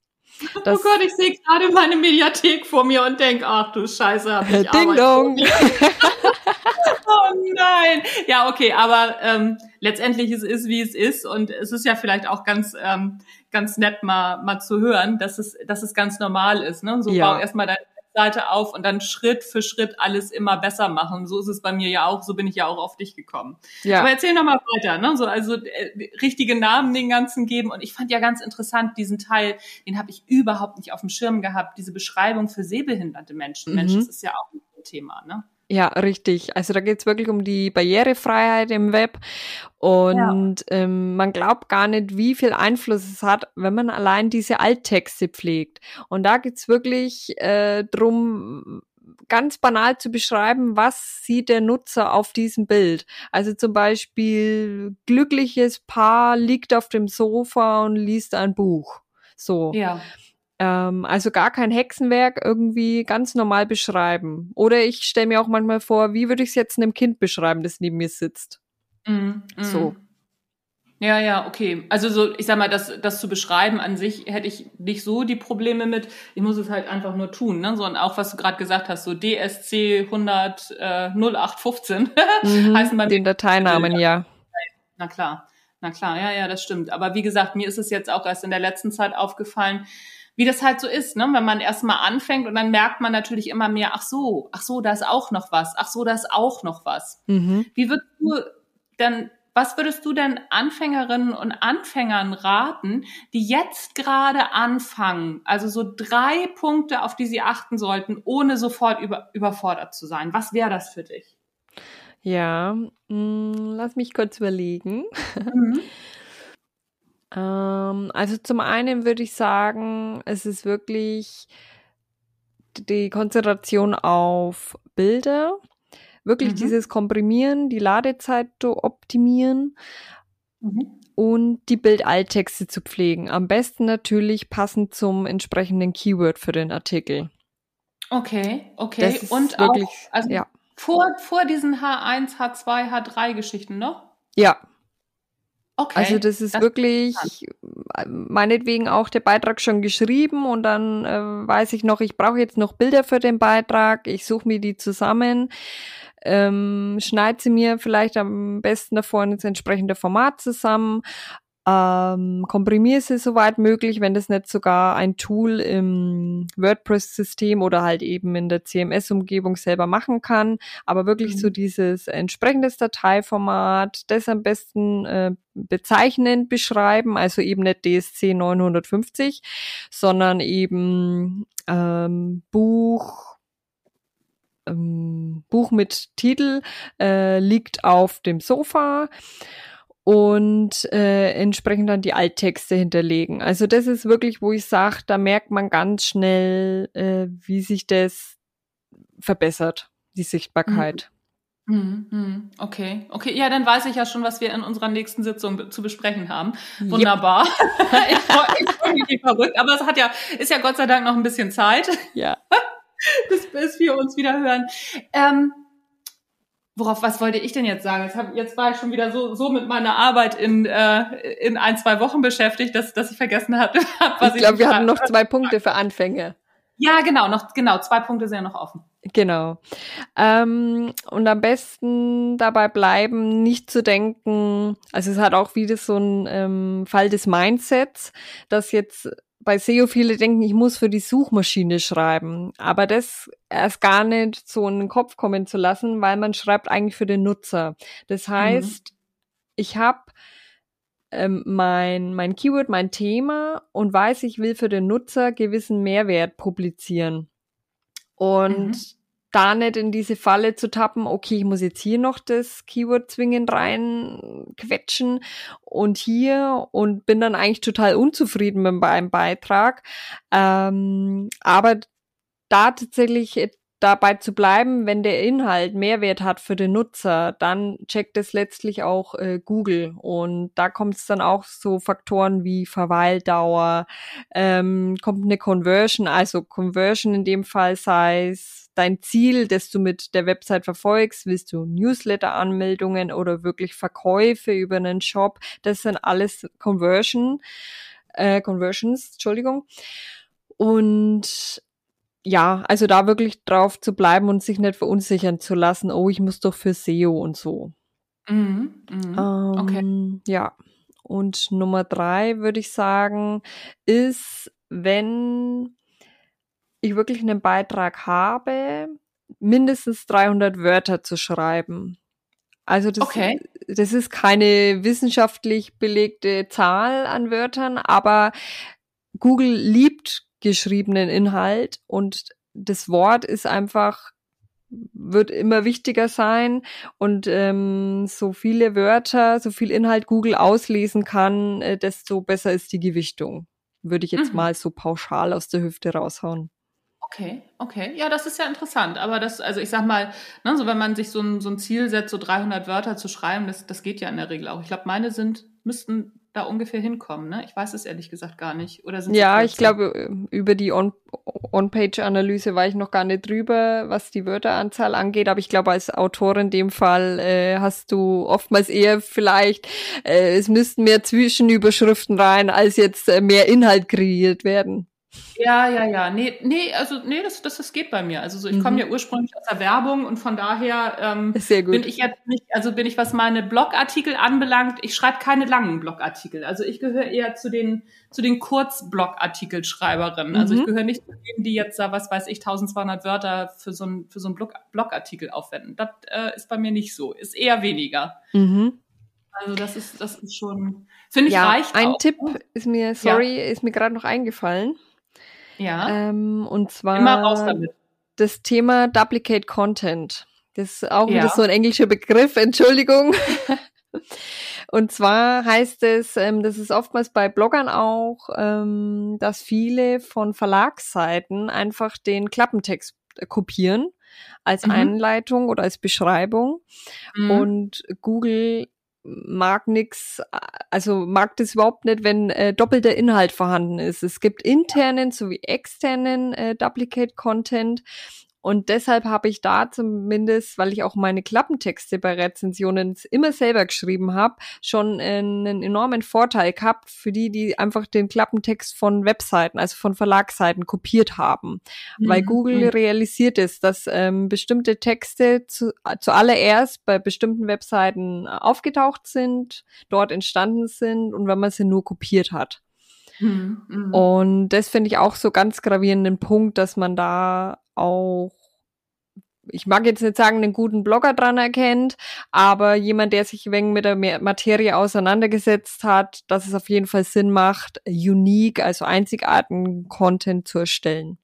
Das oh Gott, ich sehe gerade meine Mediathek vor mir und denke, ach du Scheiße, hab ich *laughs* Ding Dong. *laughs* nein. Ja, okay, aber ähm, letztendlich es ist wie es ist und es ist ja vielleicht auch ganz ähm, ganz nett mal mal zu hören, dass es dass es ganz normal ist. Ne? So ja. bau erstmal deine Webseite auf und dann Schritt für Schritt alles immer besser machen. So ist es bei mir ja auch, so bin ich ja auch auf dich gekommen. Ja. Aber erzähl noch mal weiter, ne? So, also äh, richtige Namen den ganzen geben. Und ich fand ja ganz interessant, diesen Teil, den habe ich überhaupt nicht auf dem Schirm gehabt, diese Beschreibung für sehbehinderte Menschen. Mhm. Mensch, das ist ja auch ein Thema, ne? Ja, richtig. Also da geht's wirklich um die Barrierefreiheit im Web. Und ja. ähm, man glaubt gar nicht, wie viel Einfluss es hat, wenn man allein diese Alttexte pflegt. Und da geht's wirklich äh, drum, ganz banal zu beschreiben, was sieht der Nutzer auf diesem Bild. Also zum Beispiel, glückliches Paar liegt auf dem Sofa und liest ein Buch. So. Ja. Ähm, also gar kein Hexenwerk irgendwie ganz normal beschreiben. Oder ich stelle mir auch manchmal vor, wie würde ich es jetzt einem Kind beschreiben, das neben mir sitzt. Mm, mm. So. Ja, ja, okay. Also so, ich sag mal, das, das zu beschreiben an sich hätte ich nicht so die Probleme mit. Ich muss es halt einfach nur tun, ne? So und auch was du gerade gesagt hast, so DSC 100 äh, 0815 *laughs* mhm, heißen bei den Dateinamen, ja. Na klar, na klar, ja, ja, das stimmt. Aber wie gesagt, mir ist es jetzt auch erst in der letzten Zeit aufgefallen, wie das halt so ist, ne? wenn man erstmal anfängt und dann merkt man natürlich immer mehr, ach so, ach so, da ist auch noch was, ach so, da ist auch noch was. Mhm. Wie würdest du denn, was würdest du denn Anfängerinnen und Anfängern raten, die jetzt gerade anfangen? Also so drei Punkte, auf die sie achten sollten, ohne sofort über, überfordert zu sein. Was wäre das für dich? Ja, mh, hm, lass mich kurz überlegen. Mhm. *laughs* Ähm, also zum einen würde ich sagen, es ist wirklich die Konzentration auf Bilder, wirklich mhm. dieses Komprimieren, die Ladezeit optimieren mhm. und die Bildalttexte zu pflegen. Am besten natürlich passend zum entsprechenden Keyword für den Artikel. Okay, okay. Und wirklich, auch also ja. vor, vor diesen H1, H2, H3 Geschichten noch? Ja, Okay. Also das ist das wirklich ist meinetwegen auch der Beitrag schon geschrieben und dann äh, weiß ich noch, ich brauche jetzt noch Bilder für den Beitrag, ich suche mir die zusammen, ähm, schneide sie mir vielleicht am besten davor ins entsprechende Format zusammen, ähm, komprimiere sie soweit möglich, wenn das nicht sogar ein Tool im WordPress-System oder halt eben in der CMS-Umgebung selber machen kann. Aber wirklich mhm. so dieses entsprechendes Dateiformat, das am besten äh, bezeichnend beschreiben, also eben nicht DSC 950, sondern eben ähm, Buch, ähm, Buch mit Titel äh, liegt auf dem Sofa und äh, entsprechend dann die Alttexte hinterlegen. Also das ist wirklich, wo ich sage, da merkt man ganz schnell, äh, wie sich das verbessert, die Sichtbarkeit. Mhm. Mhm. Okay, okay, ja, dann weiß ich ja schon, was wir in unserer nächsten Sitzung zu besprechen haben. Wunderbar. Yep. *laughs* ich freue freu mich verrückt, aber es hat ja, ist ja Gott sei Dank noch ein bisschen Zeit. Ja. *laughs* bis, bis wir uns wieder hören. Ähm, worauf, was wollte ich denn jetzt sagen? Jetzt, hab, jetzt war ich schon wieder so, so mit meiner Arbeit in, äh, in ein, zwei Wochen beschäftigt, dass, dass ich vergessen hatte, *laughs* was ich. Ich glaube, wir hatten noch zwei Punkte für Anfänge. Ja, genau, noch, genau, zwei Punkte sind ja noch offen. Genau. Ähm, und am besten dabei bleiben, nicht zu denken, also es hat auch wieder so ein ähm, Fall des Mindsets, dass jetzt bei SEO viele denken, ich muss für die Suchmaschine schreiben. Aber das erst gar nicht so in den Kopf kommen zu lassen, weil man schreibt eigentlich für den Nutzer. Das mhm. heißt, mhm. ich habe ähm, mein, mein Keyword, mein Thema und weiß, ich will für den Nutzer gewissen Mehrwert publizieren. Und mhm da nicht in diese Falle zu tappen, okay, ich muss jetzt hier noch das Keyword zwingend rein quetschen und hier und bin dann eigentlich total unzufrieden mit meinem Beitrag. Ähm, aber da tatsächlich dabei zu bleiben, wenn der Inhalt Mehrwert hat für den Nutzer, dann checkt es letztlich auch äh, Google. Und da kommt es dann auch so Faktoren wie Verweildauer, ähm, kommt eine Conversion, also Conversion in dem Fall sei es dein Ziel, das du mit der Website verfolgst, willst du Newsletter-Anmeldungen oder wirklich Verkäufe über einen Shop, das sind alles Conversion, äh, Conversions, Entschuldigung. Und ja, also da wirklich drauf zu bleiben und sich nicht verunsichern zu lassen, oh, ich muss doch für SEO und so. Mhm, mh, okay. Ähm, ja. Und Nummer drei würde ich sagen, ist, wenn ich wirklich einen Beitrag habe, mindestens 300 Wörter zu schreiben. Also das, Okay. das ist keine wissenschaftlich belegte Zahl an Wörtern, aber Google liebt geschriebenen Inhalt und das Wort ist einfach wird immer wichtiger sein und ähm, so viele Wörter, so viel Inhalt Google auslesen kann, äh, desto besser ist die Gewichtung. Würde ich jetzt Mhm. mal so pauschal aus der Hüfte raushauen. Okay, okay. Ja, das ist ja interessant. Aber das, also ich sag mal, ne, so wenn man sich so ein, so ein Ziel setzt, so 300 Wörter zu schreiben, das, das geht ja in der Regel auch. Ich glaube, meine sind, müssten da ungefähr hinkommen, ne? Ich weiß es ehrlich gesagt gar nicht. Oder sind Ja, ich glaube, über die On- On-Page-Analyse war ich noch gar nicht drüber, was die Wörteranzahl angeht, aber ich glaube, als Autor in dem Fall äh, hast du oftmals eher vielleicht, äh, es müssten mehr Zwischenüberschriften rein, als jetzt äh, mehr Inhalt kreiert werden. Ja, ja, ja. Nee, nee, also nee, das, das, das geht bei mir. Also so, ich Mhm. komme ja ursprünglich aus der Werbung und von daher ähm, Sehr gut. bin ich jetzt nicht, also bin ich, was meine Blogartikel anbelangt, ich schreibe keine langen Blogartikel. Also ich gehöre eher zu den, zu den Kurzblogartikelschreiberinnen. Also ich Mhm. gehöre nicht zu denen, die jetzt da, was weiß ich, 1200 Wörter für so ein, für so ein Blog, Blogartikel aufwenden. Das äh, ist bei mir nicht so. Ist eher weniger. Mhm. Also das ist, das ist schon, finde ich, Ja, reicht ein auch. Tipp ist mir, sorry, ist mir gerade noch eingefallen. Ja, Ähm, und zwar immer raus damit. das Thema Duplicate Content. Das ist auch Ja. wieder so ein englischer Begriff, Entschuldigung. *laughs* Und zwar heißt es, ähm, das ist oftmals bei Bloggern auch, ähm, dass viele von Verlagsseiten einfach den Klappentext äh, kopieren als Mhm. Einleitung oder als Beschreibung. Mhm. Und Google mag nix, also mag das überhaupt nicht, wenn äh, doppelter Inhalt vorhanden ist. Es gibt internen sowie externen äh, Duplicate Content. Und deshalb habe ich da zumindest, weil ich auch meine Klappentexte bei Rezensionen immer selber geschrieben habe, schon äh, einen enormen Vorteil gehabt für die, die einfach den Klappentext von Webseiten, also von Verlagsseiten kopiert haben weil Mhm. Google Mhm. realisiert es, dass ähm, bestimmte Texte zu, zuallererst bei bestimmten Webseiten aufgetaucht sind, dort entstanden sind und wenn man sie nur kopiert hat. Mhm. Mhm. Und das finde ich auch so ganz gravierenden Punkt, dass man da auch ich mag jetzt nicht sagen, einen guten Blogger dran erkennt, aber jemand, der sich wenig mit der Ma- Materie auseinandergesetzt hat, dass es auf jeden Fall Sinn macht, unique, also einzigartigen Content zu erstellen.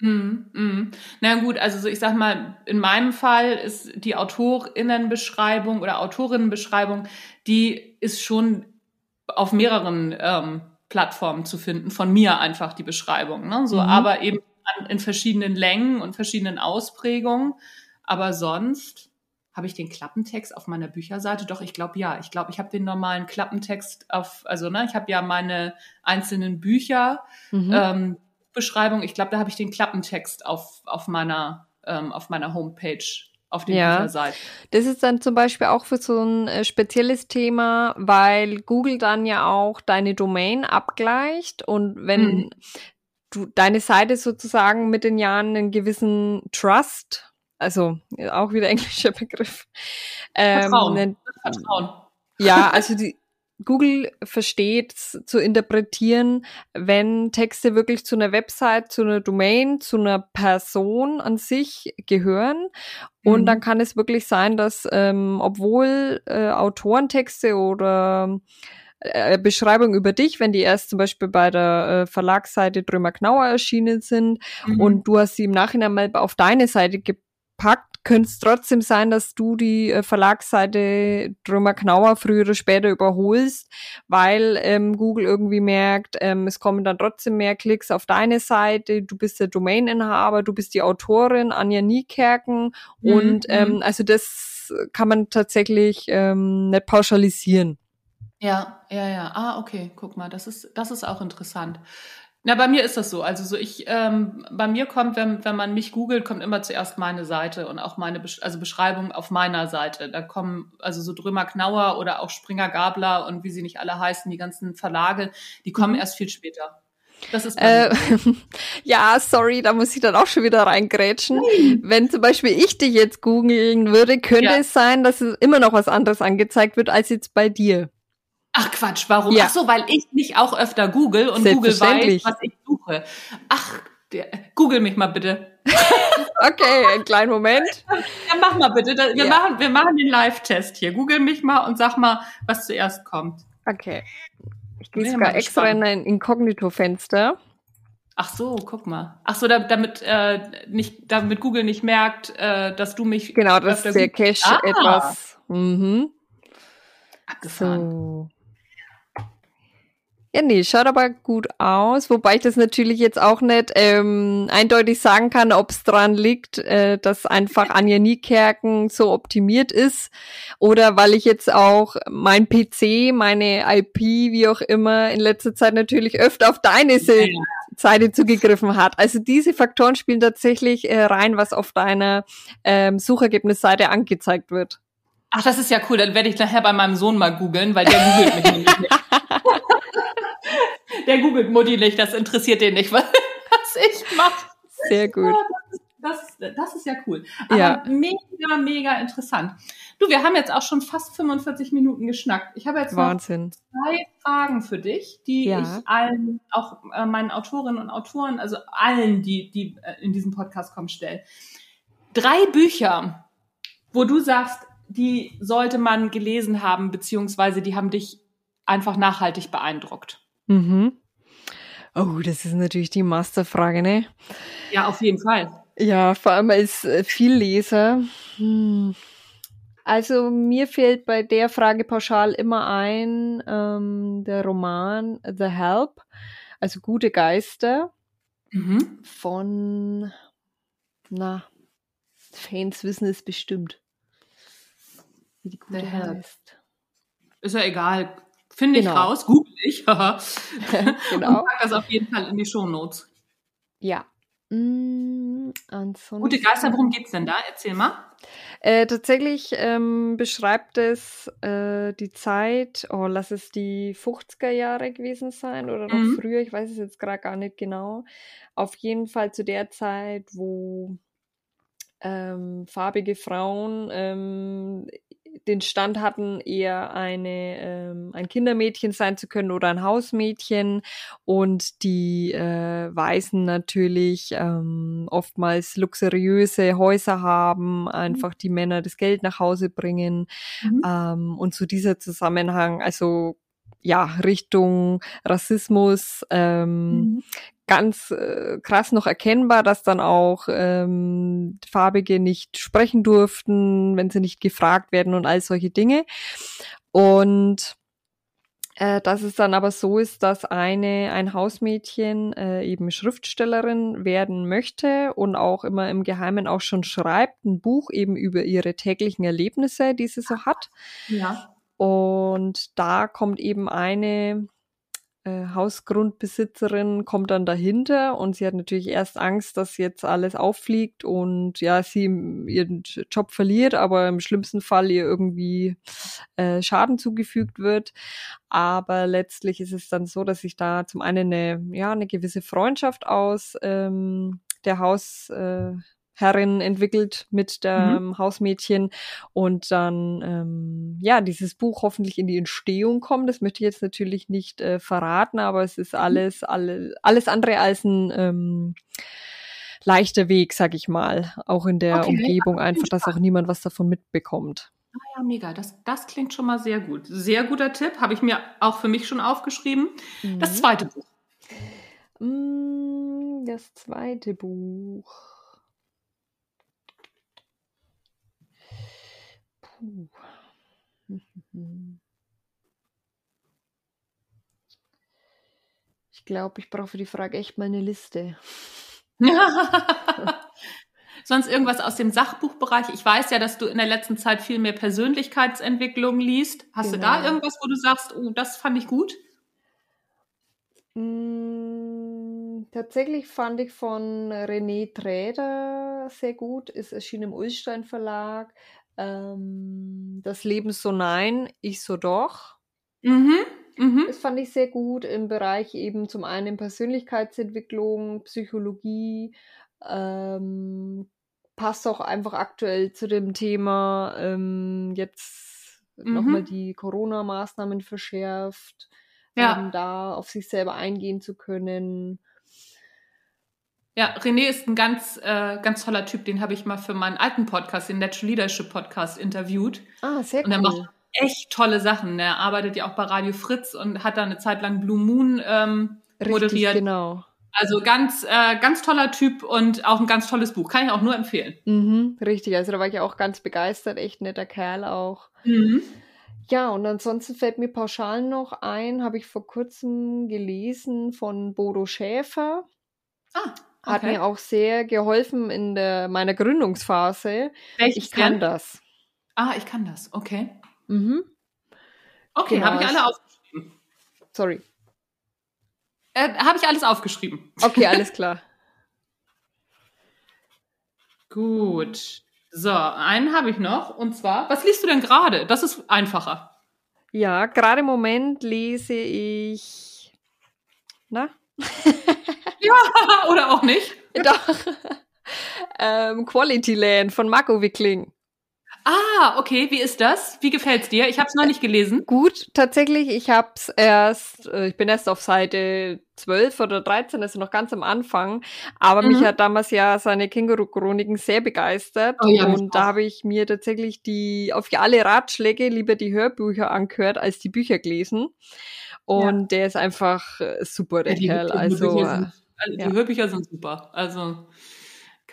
Mhm, mhm. Na gut, also so ich sag mal, in meinem Fall ist die Autorinnenbeschreibung oder Autorinnenbeschreibung, die ist schon auf mehreren ähm, Plattformen zu finden, von mir einfach die Beschreibung, ne? So, Mhm. aber eben an, in verschiedenen Längen und verschiedenen Ausprägungen. Aber sonst habe ich den Klappentext auf meiner Bücherseite? Doch, ich glaube ja. Ich glaube, ich habe den normalen Klappentext auf, also ne, ich habe ja meine einzelnen Bücher Mhm. ähm, Beschreibung. Ich glaube, da habe ich den Klappentext auf, auf meiner ähm, auf meiner Homepage auf den Ja. Bücherseiten. Das ist dann zum Beispiel auch für so ein äh, spezielles Thema, weil Google dann ja auch deine Domain abgleicht und wenn Mhm. Du deine Seite sozusagen mit den Jahren einen gewissen Trust, also äh, auch wieder *laughs* englischer Begriff, Vertrauen. einen- Vertrauen. ja, also die Google versteht s- zu interpretieren, wenn Texte wirklich zu einer Website, zu einer Domain, zu einer Person an sich gehören. Und Mhm. dann kann es wirklich sein, dass ähm, obwohl äh, Autorentexte oder äh, Beschreibung über dich, wenn die erst zum Beispiel bei der äh, Verlagsseite Drömer Knauer erschienen sind Mhm. und du hast sie im Nachhinein mal auf deine Seite gepackt, könnte es trotzdem sein, dass du die äh, Verlagsseite Drömer Knauer früher oder später überholst, weil ähm, Google irgendwie merkt, ähm, es kommen dann trotzdem mehr Klicks auf deine Seite, du bist der Domaininhaber, du bist die Autorin Anja Niekerken Mhm, und ähm, mhm. also das kann man tatsächlich ähm, nicht pauschalisieren. Ja, ja, ja. Ah, okay, guck mal, das ist, das ist auch interessant. Na, bei mir ist das so. Also so ich, ähm, bei mir kommt, wenn, wenn man mich googelt, kommt immer zuerst meine Seite und auch meine Besch also Beschreibung auf meiner Seite. Da kommen also so Drömer Knauer oder auch Springer Gabler und wie sie nicht alle heißen, die ganzen Verlage, die kommen Mhm. erst viel später. Das ist Äh, *laughs* ja, sorry, da muss ich dann auch schon wieder reingrätschen. Wenn zum Beispiel ich dich jetzt googeln würde, könnte Ja. es sein, dass es immer noch was anderes angezeigt wird als jetzt bei dir. Ach Quatsch, warum? Ja. Ach so, weil ich mich auch öfter google und Google weiß, was ich suche. Ach, Der, Google mich mal bitte. *laughs* okay, einen kleinen Moment. *laughs* Ja, mach mal bitte. Wir, ja. machen, wir machen den Live-Test hier. Google mich mal und sag mal, was zuerst kommt. Okay. Ich gehe sogar extra in ein Inkognito-Fenster. Ach so, guck mal. Ach so, damit äh, nicht, damit Google nicht merkt, äh, dass du mich. Genau, dass der Cache ah. etwas. Mhm. Abgefahren. So. Ja, nee, schaut aber gut aus, wobei ich das natürlich jetzt auch nicht ähm, eindeutig sagen kann, ob es dran liegt, äh, dass einfach *laughs* Anja Niekerken so optimiert ist oder weil ich jetzt auch mein PC, meine IP, wie auch immer, in letzter Zeit natürlich öfter auf deine ja. Seite zugegriffen hat. Also diese Faktoren spielen tatsächlich äh, rein, was auf deiner ähm, Suchergebnisseite angezeigt wird. Ach, das ist ja cool. Dann werde ich nachher bei meinem Sohn mal googeln, weil der googelt mich nämlich nicht. *laughs* Der googelt Mutti nicht, das interessiert den nicht, *laughs* was ich mache. Sehr gut. Das, das, das, ist ja cool. Aber ja. mega, mega interessant. Du, wir haben jetzt auch schon fast 45 Minuten geschnackt. Ich habe jetzt Wahnsinn. noch zwei Fragen für dich, die ja. ich allen, auch äh, meinen Autorinnen und Autoren, also allen, die, die äh, in diesem Podcast kommen, stelle. Drei Bücher, wo du sagst, die sollte man gelesen haben, beziehungsweise die haben dich einfach nachhaltig beeindruckt. Mhm. Oh, das ist natürlich die Masterfrage, ne? Ja, auf jeden Fall. Ja, vor allem als äh, Vielleser. Hm. Also mir fehlt bei der Frage pauschal immer ein ähm, der Roman The Help, also Gute Geister mhm. von, na, Fans wissen es bestimmt, wie die Gute heißt. Ist ja egal. Finde ich genau. raus, google ich. *laughs* genau. Und pack das auf jeden Fall in die Shownotes. Ja. Mm, Gute Geister, worum geht's denn da? Erzähl mal. Äh, tatsächlich ähm, beschreibt es äh, die Zeit, oh, lass es die 50er Jahre gewesen sein oder noch mhm. früher, ich weiß es jetzt gerade gar nicht genau. Auf jeden Fall zu der Zeit, wo ähm, farbige Frauen ähm, den Stand hatten, eher eine, ähm, ein Kindermädchen sein zu können oder ein Hausmädchen und die äh, Weißen natürlich ähm, oftmals luxuriöse Häuser haben, mhm. einfach die Männer das Geld nach Hause bringen mhm. ähm, und zu dieser Zusammenhang, also ja, Richtung Rassismus, ähm, mhm ganz äh, krass noch erkennbar, dass dann auch ähm, Farbige nicht sprechen durften, wenn sie nicht gefragt werden und all solche Dinge. Und äh, dass es dann aber so ist, dass eine ein Hausmädchen äh, eben Schriftstellerin werden möchte und auch immer im Geheimen auch schon schreibt, ein Buch eben über ihre täglichen Erlebnisse, die sie so hat. Ja. Und da kommt eben eine äh, Hausgrundbesitzerin kommt dann dahinter und sie hat natürlich erst Angst, dass jetzt alles auffliegt und ja, sie ihren Job verliert, aber im schlimmsten Fall ihr irgendwie äh, Schaden zugefügt wird. Aber letztlich ist es dann so, dass sich da zum einen eine, ja, eine gewisse Freundschaft aus ähm, der Haus, äh, Herrin entwickelt mit dem mhm. Hausmädchen und dann ähm, ja dieses Buch hoffentlich in die Entstehung kommt. Das möchte ich jetzt natürlich nicht äh, verraten, aber es ist mhm. alles alle, alles andere als ein ähm, leichter Weg, sag ich mal, auch in der okay, Umgebung einfach, dass auch niemand was davon mitbekommt. Ah ja, mega. Das, das klingt schon mal sehr gut. Sehr guter Tipp, habe ich mir auch für mich schon aufgeschrieben. Mhm. Das zweite Buch. Mm, das zweite Buch. Ich glaube, ich brauche für die Frage echt mal eine Liste. *laughs* Sonst irgendwas aus dem Sachbuchbereich? Ich weiß ja, dass du in der letzten Zeit viel mehr Persönlichkeitsentwicklung liest. Hast genau. du da genau. irgendwas, wo du sagst, oh, das fand ich gut? Mm, tatsächlich fand ich von René Träder sehr gut. Ist erschienen im Ulstein Verlag. Ähm, das Leben so nein, ich so doch. Mhm. Mhm. Das fand ich sehr gut im Bereich eben zum einen Persönlichkeitsentwicklung, Psychologie, ähm, passt auch einfach aktuell zu dem Thema ähm, jetzt mhm. nochmal die Corona-Maßnahmen verschärft, ja. um da auf sich selber eingehen zu können. Ja, René ist ein ganz, äh, ganz toller Typ. Den habe ich mal für meinen alten Podcast, den Natural Leadership Podcast, interviewt. Ah, sehr cool. Und er macht echt tolle Sachen. Er arbeitet ja auch bei Radio Fritz und hat da eine Zeit lang Blue Moon ähm, Richtig, moderiert. genau. Also ganz, äh, ganz toller Typ und auch ein ganz tolles Buch. Kann ich auch nur empfehlen. Mhm, richtig, also da war ich auch ganz begeistert. Echt netter Kerl auch. Mhm. Ja, und ansonsten fällt mir pauschal noch ein, habe ich vor kurzem gelesen von Bodo Schäfer. Ah, Hat okay. mir auch sehr geholfen in der, meiner Gründungsphase. Welches Ich kann denn? das. Ah, ich kann das. Okay. Mhm. Okay, Genau, habe ich alle aufgeschrieben. Sorry. Äh, habe ich alles aufgeschrieben. Okay, alles *laughs* klar. Gut. So, einen habe ich noch. Und zwar, was liest du denn gerade? Das ist einfacher. Ja, gerade im Moment lese ich. Na? *laughs* *laughs* Oder auch nicht? *laughs* Doch. ähm, Quality Land von Marco Wickling. Ah, okay. Wie ist das? Wie gefällt's dir? Ich habe es noch nicht gelesen. Gut, tatsächlich, ich hab's erst, äh, ich bin erst auf Seite 12 oder 13, also noch ganz am Anfang, aber mich Mhm. hat damals ja seine Känguru-Chroniken sehr begeistert Oh ja, mich und da habe ich mir tatsächlich die, auf alle Ratschläge lieber die Hörbücher angehört, als die Bücher gelesen und der ist einfach äh, super, der Ja, Kerl, also also ja. die Hörbücher sind super. Also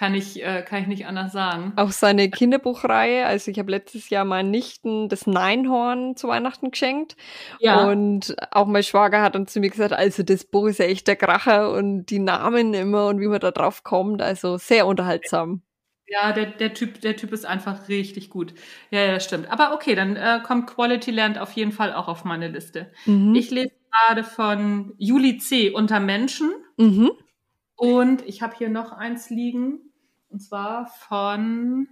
kann ich, äh, kann ich nicht anders sagen. Auch seine Kinderbuchreihe, also ich habe letztes Jahr meinen Nichten das Neinhorn zu Weihnachten geschenkt Ja. und auch mein Schwager hat dann zu mir gesagt, also das Buch ist ja echt der Kracher und die Namen immer und wie man da drauf kommt, also sehr unterhaltsam. Ja, der, der, typ, der Typ ist einfach richtig gut. Ja, ja, das stimmt. Aber okay, dann äh, kommt Quality Land auf jeden Fall auch auf meine Liste. Mhm. Ich lese gerade von Juli C. Unter Menschen. Mhm. Und ich habe hier noch eins liegen. Und zwar von,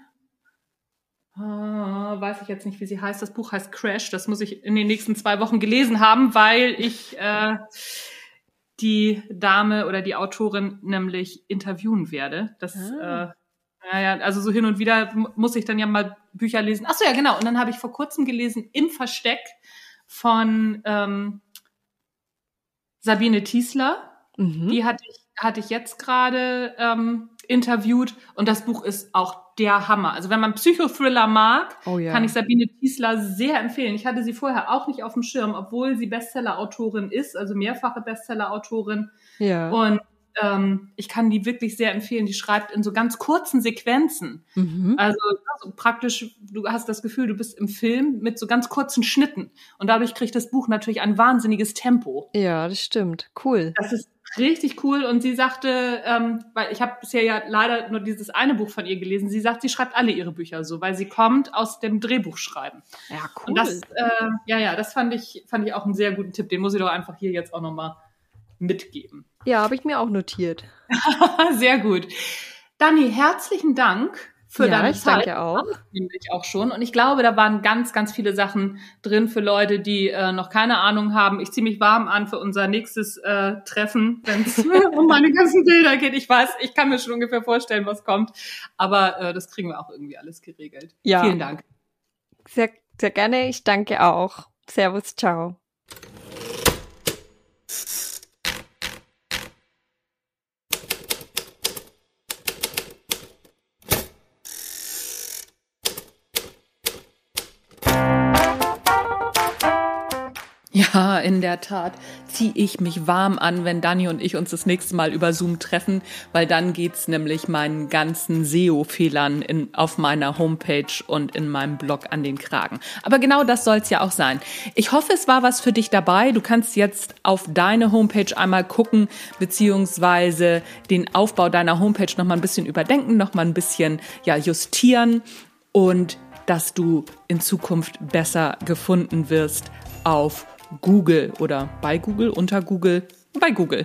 äh, weiß ich jetzt nicht, wie sie heißt. Das Buch heißt Crash. Das muss ich in den nächsten zwei Wochen gelesen haben, weil ich äh, die Dame oder die Autorin nämlich interviewen werde. Das, Ah. äh, naja, also so hin und wieder muss ich dann ja mal Bücher lesen. Ach so, ja, genau. Und dann habe ich vor kurzem gelesen Im Versteck von ähm, Sabine Tiesler. Mhm. Die hatte ich, hatte ich jetzt gerade ähm, interviewt und das Buch ist auch der Hammer. Also wenn man Psychothriller mag, Oh ja. kann ich Sabine Tiesler sehr empfehlen. Ich hatte sie vorher auch nicht auf dem Schirm, obwohl sie Bestseller-Autorin ist, also mehrfache Bestseller-Autorin. ja. Und ähm, ich kann die wirklich sehr empfehlen. Die schreibt in so ganz kurzen Sequenzen. mhm. Also, also praktisch, du hast das Gefühl, du bist im Film mit so ganz kurzen Schnitten. Und dadurch kriegt das Buch natürlich ein wahnsinniges Tempo. Ja, das stimmt. Cool. Das ist richtig cool. Und sie sagte, ähm, weil ich habe bisher ja leider nur dieses eine Buch von ihr gelesen, sie sagt, sie schreibt alle ihre Bücher so, weil sie kommt aus dem Drehbuchschreiben. Ja, cool. Und das, äh, ja, ja, das fand ich, fand ich auch einen sehr guten Tipp. Den muss ich doch einfach hier jetzt auch nochmal mitgeben. ja, habe ich mir auch notiert. *laughs* sehr gut. Dani, herzlichen Dank für ja, deine ich Zeit. danke auch. nämlich auch schon. Und ich glaube, da waren ganz, ganz viele Sachen drin für Leute, die äh, noch keine Ahnung haben. Ich ziehe mich warm an für unser nächstes äh, Treffen, wenn es *laughs* um meine ganzen Bilder geht. Ich weiß, ich kann mir schon ungefähr vorstellen, was kommt. Aber äh, das kriegen wir auch irgendwie alles geregelt. Ja. Vielen Dank. Sehr, sehr gerne. Ich danke auch. Servus, ciao. Ja, in der Tat ziehe ich mich warm an, wenn Dani und ich uns das nächste Mal über Zoom treffen, weil dann geht's nämlich meinen ganzen SEO-Fehlern auf meiner Homepage und in meinem Blog an den Kragen. Aber genau das soll's ja auch sein. Ich hoffe, es war was für dich dabei. Du kannst jetzt auf deine Homepage einmal gucken, beziehungsweise den Aufbau deiner Homepage nochmal ein bisschen überdenken, nochmal ein bisschen ja, justieren und dass du in Zukunft besser gefunden wirst auf Google oder bei Google, unter Google, bei Google.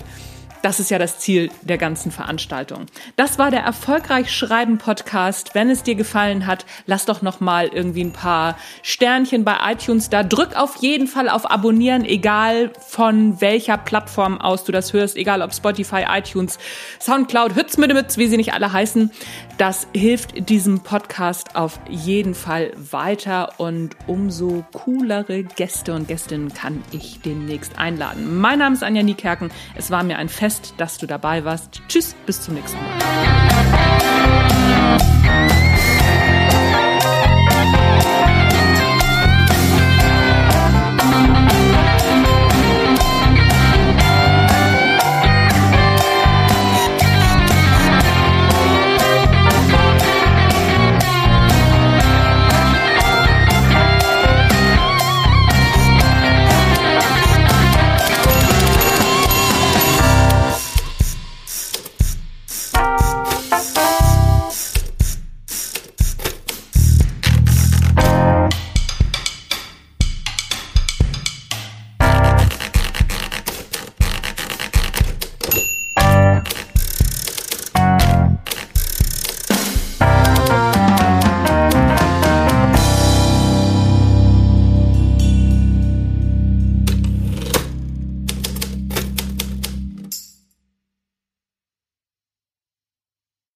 Das ist ja das Ziel der ganzen Veranstaltung. Das war der erfolgreich schreiben Podcast. Wenn es dir gefallen hat, lass doch noch mal irgendwie ein paar Sternchen bei iTunes da. Drück auf jeden Fall auf Abonnieren, egal von welcher Plattform aus du das hörst, egal ob Spotify, iTunes, Soundcloud, Hützmüddemütz, wie sie nicht alle heißen. Das hilft diesem Podcast auf jeden Fall weiter und umso coolere Gäste und Gästinnen kann ich demnächst einladen. Mein Name ist Anja Niekerken. Es war mir ein Fest dass du dabei warst. Tschüss, bis zum nächsten Mal.